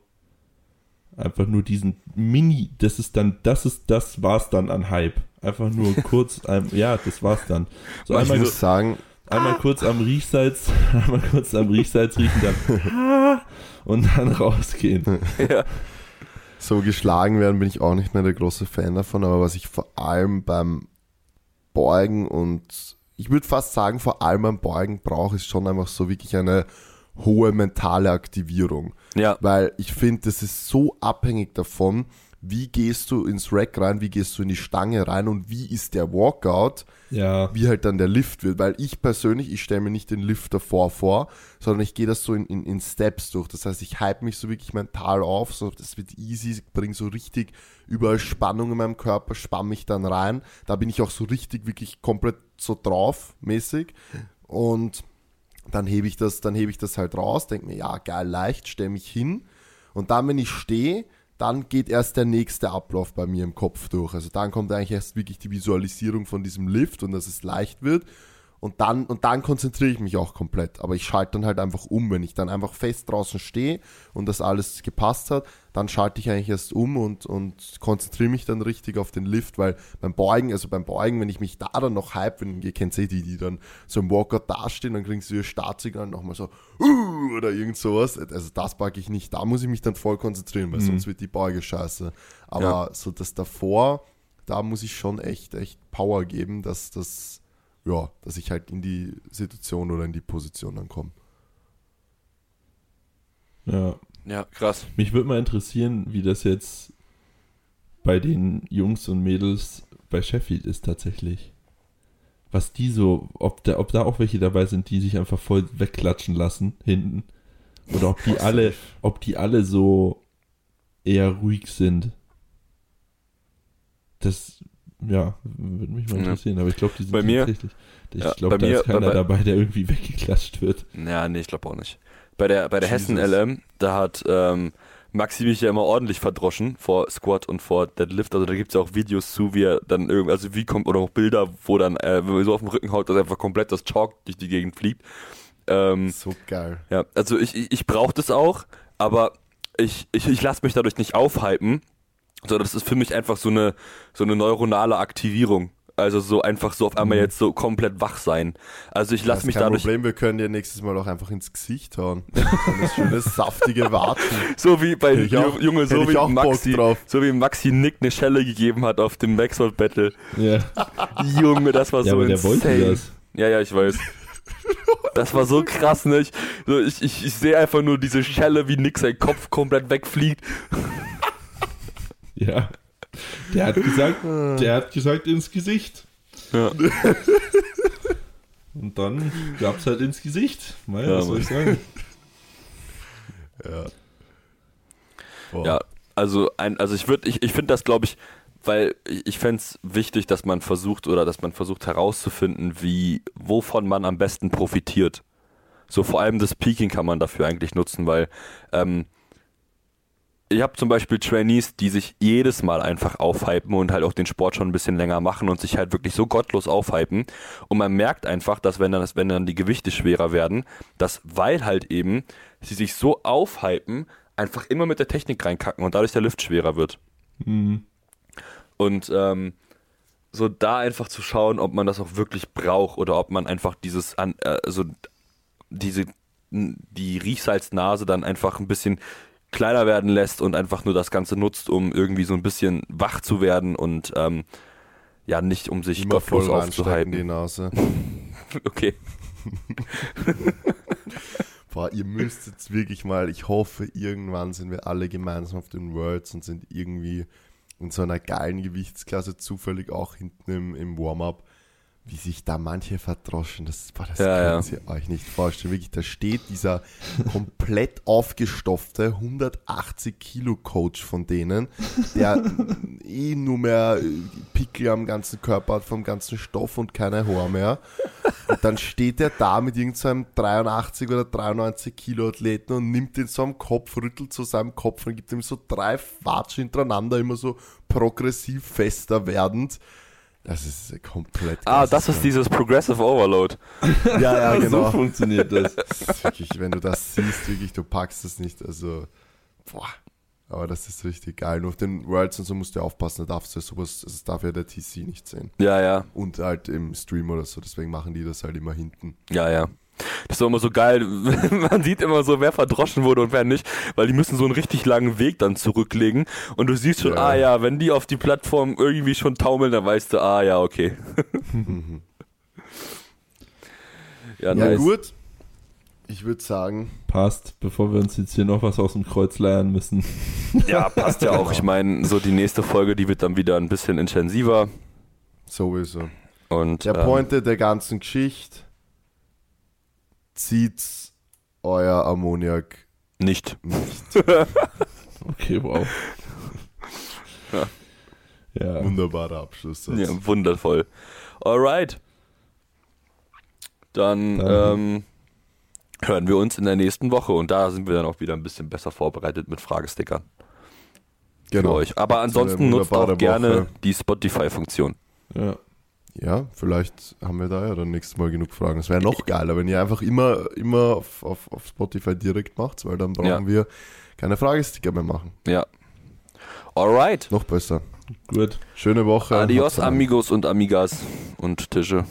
B: Einfach nur diesen Mini, das ist dann, das ist, das war's dann an Hype. Einfach nur [laughs] kurz, ein, ja, das war's dann. So
A: ich
B: einmal,
A: muss sagen,
B: einmal kurz am Riechsalz, [laughs] einmal kurz am Riechsalz riechen, dann ah, [laughs] und dann rausgehen. [laughs]
C: ja,
A: so geschlagen werden bin ich auch nicht mehr der große Fan davon, aber was ich vor allem beim Beugen und ich würde fast sagen, vor allem beim Beugen brauche, ist schon einfach so wirklich eine hohe mentale Aktivierung.
C: ja,
A: Weil ich finde, das ist so abhängig davon, wie gehst du ins Rack rein, wie gehst du in die Stange rein und wie ist der Walkout,
B: Ja,
A: wie halt dann der Lift wird. Weil ich persönlich, ich stelle mir nicht den Lift davor vor, sondern ich gehe das so in, in, in Steps durch. Das heißt, ich hype mich so wirklich mental auf, so das wird easy, ich bringe so richtig überall Spannung in meinem Körper, spann mich dann rein. Da bin ich auch so richtig, wirklich komplett so drauf, mäßig. Und dann hebe ich das, dann hebe ich das halt raus, denke mir, ja, geil, leicht, stelle mich hin. Und dann, wenn ich stehe, dann geht erst der nächste Ablauf bei mir im Kopf durch. Also dann kommt eigentlich erst wirklich die Visualisierung von diesem Lift und dass es leicht wird. Und dann, und dann konzentriere ich mich auch komplett. Aber ich schalte dann halt einfach um, wenn ich dann einfach fest draußen stehe und das alles gepasst hat, dann schalte ich eigentlich erst um und, und konzentriere mich dann richtig auf den Lift, weil beim Beugen, also beim Beugen, wenn ich mich da dann noch hype, wenn ihr kennt eh die, die dann so im Walkout dastehen, dann kriegen sie ihr Startsignal nochmal so uh, oder irgend sowas. Also das packe ich nicht. Da muss ich mich dann voll konzentrieren, weil
B: Mhm.
A: sonst wird die Beuge scheiße. Aber
C: Ja.
A: so das davor, da muss ich schon echt, echt Power geben, dass das ja, dass ich halt in die Situation oder in die Position dann komme.
B: Ja.
C: Ja, krass.
B: Mich würde mal interessieren, wie das jetzt bei den Jungs und Mädels bei Sheffield ist tatsächlich. Was die so, ob da, ob da auch welche dabei sind, die sich einfach voll wegklatschen lassen hinten. Oder ob die alle, ob die alle so eher ruhig sind. Das, ja, würde mich mal
C: Ja.
B: interessieren. Aber ich glaube, die sind
C: Bei mir-
B: tatsächlich. Ich
C: ja,
B: glaube,
C: bei
B: da
C: mir-
B: ist keiner
C: bei-
B: dabei, der irgendwie [laughs] weggeklatscht wird.
C: Ja, nee, ich glaube auch nicht. Bei der, bei der
A: Jesus.
C: Hessen LM, da hat ähm, Maxi mich ja immer ordentlich verdroschen vor Squat und vor Deadlift. Also da gibt es ja auch Videos zu, wie er dann irgendwie, also wie kommt, oder auch Bilder, wo dann, äh, wenn man so auf dem Rücken haut, dass einfach komplett das Chalk durch die Gegend fliegt. Ähm,
A: So geil.
C: ja, also ich, ich, ich brauche das auch, aber ich, ich, ich lasse mich dadurch nicht aufhypen, sondern das ist für mich einfach so eine, so eine neuronale Aktivierung. Also so einfach so auf einmal
B: Mhm.
C: jetzt so komplett wach sein. Also ich lasse mich
A: kein
C: dadurch
A: Problem, wir können dir nächstes Mal auch einfach ins Gesicht hauen. Das schöne [laughs] saftige Warten.
C: So wie bei
A: auch-
C: Junge, so wie Maxi,
A: drauf.
C: so wie Maxi Nick eine Schelle gegeben hat auf dem Maxwell Battle.
B: Ja,
C: Junge, das war
B: ja
C: so
B: aber der
C: insane.
B: wollte das.
C: Ja, ja, ich weiß. Das war so krass, ne? Ich, so, ich, ich, ich sehe einfach nur diese Schelle, wie Nick sein Kopf komplett wegfliegt.
B: Ja. Der hat gesagt, der hat gesagt ins Gesicht.
C: Ja. [laughs]
B: Und dann gab's halt ins Gesicht. Mal,
C: Ja,
B: was soll ich sagen?
A: Ja. Boah.
C: Ja, also ein, also ich würde, ich, ich finde das, glaube ich, weil ich, ich fände es wichtig, dass man versucht oder dass man versucht herauszufinden, wie, wovon man am besten profitiert. So vor allem das Peaking kann man dafür eigentlich nutzen, weil ähm, ich habe zum Beispiel Trainees, die sich jedes Mal einfach aufhypen und halt auch den Sport schon ein bisschen länger machen und sich halt wirklich so gottlos aufhypen. Und man merkt einfach, dass wenn dann, wenn dann die Gewichte schwerer werden, dass weil halt eben sie sich so aufhypen, einfach immer mit der Technik reinkacken und dadurch der Lift schwerer wird.
B: Mhm.
C: Und ähm, so da einfach zu schauen, ob man das auch wirklich braucht oder ob man einfach dieses, also diese, die Riechsalznase dann einfach ein bisschen kleiner werden lässt und einfach nur das Ganze nutzt, um irgendwie so ein bisschen wach zu werden und ähm, ja, nicht um sich
A: Immer
C: gottlos
A: voll reinstecken die
C: aufzuhalten.
A: Nase. [laughs]
C: Okay. [laughs]
A: Boah, ihr müsst jetzt wirklich mal, ich hoffe, irgendwann sind wir alle gemeinsam auf den Worlds und sind irgendwie in so einer geilen Gewichtsklasse zufällig auch hinten im, im Warm-up, wie sich da manche verdroschen, das, boah, das
C: Ja,
A: könnt ihr euch nicht vorstellen. Wirklich, da steht dieser komplett [laughs] aufgestopfte 180 Kilo Coach von denen, der eh nur mehr äh, Pickel am ganzen Körper hat vom ganzen Stoff und keine Haar mehr. Und dann steht er da mit irgendeinem 83 oder 93 Kilo Athleten und nimmt den so am Kopf, rüttelt so seinem Kopf und gibt ihm so drei Watschen hintereinander, immer so progressiv fester werdend. Das ist komplett
C: Ah, das ist dieses Progressive Overload. [laughs]
A: Ja, ja,
B: So
A: genau.
B: funktioniert das.
A: Das ist wirklich, wenn du das siehst, wirklich, du packst es nicht. Also, boah. Aber das ist richtig geil. Nur auf den Worlds und so musst du aufpassen, da darfst du ja sowas, das darf ja der TC nicht sehen.
C: Ja, ja,
A: Und halt im Stream oder so, deswegen machen die das halt immer hinten.
C: ja, ja. Das ist doch immer so geil. [laughs] Man sieht immer so, wer verdroschen wurde und wer nicht, weil die müssen so einen richtig langen Weg dann zurücklegen. Und du siehst schon,
A: Ja.
C: ah ja, wenn die auf die Plattform irgendwie schon taumeln, dann weißt du, ah ja, okay. [laughs] ja,
A: Ja,
C: nice.
A: gut. Ich würde sagen,
B: Passt, bevor wir uns jetzt hier noch was aus dem Kreuz leiern müssen.
C: Ja, passt ja auch. Ich meine, so die nächste Folge, die wird dann wieder ein bisschen intensiver.
A: sowieso.
C: Und
A: Der
C: ähm,
A: Pointe der ganzen Geschichte, zieht euer Ammoniak
C: nicht.
A: nicht. [laughs]
B: Okay, wow.
C: Ja.
B: Ja.
A: Wunderbarer Abschluss.
C: Ja, wundervoll. Alright. Dann
B: Dann-
C: ähm, hören wir uns in der nächsten Woche und da sind wir dann auch wieder ein bisschen besser vorbereitet mit Fragestickern für
A: genau.
C: euch. Aber ansonsten nutzt auch gerne
A: Woche.
C: die Spotify-Funktion.
B: ja.
A: Ja, vielleicht haben wir da ja dann nächstes Mal genug Fragen. Es wäre noch geiler, wenn ihr einfach immer, immer auf, auf, auf Spotify direkt macht, weil dann brauchen
C: Ja.
A: wir keine Fragesticker mehr machen.
C: Ja. Alright.
A: Noch besser.
B: Gut.
A: Schöne Woche.
C: Adios, amigos und amigas und Tische.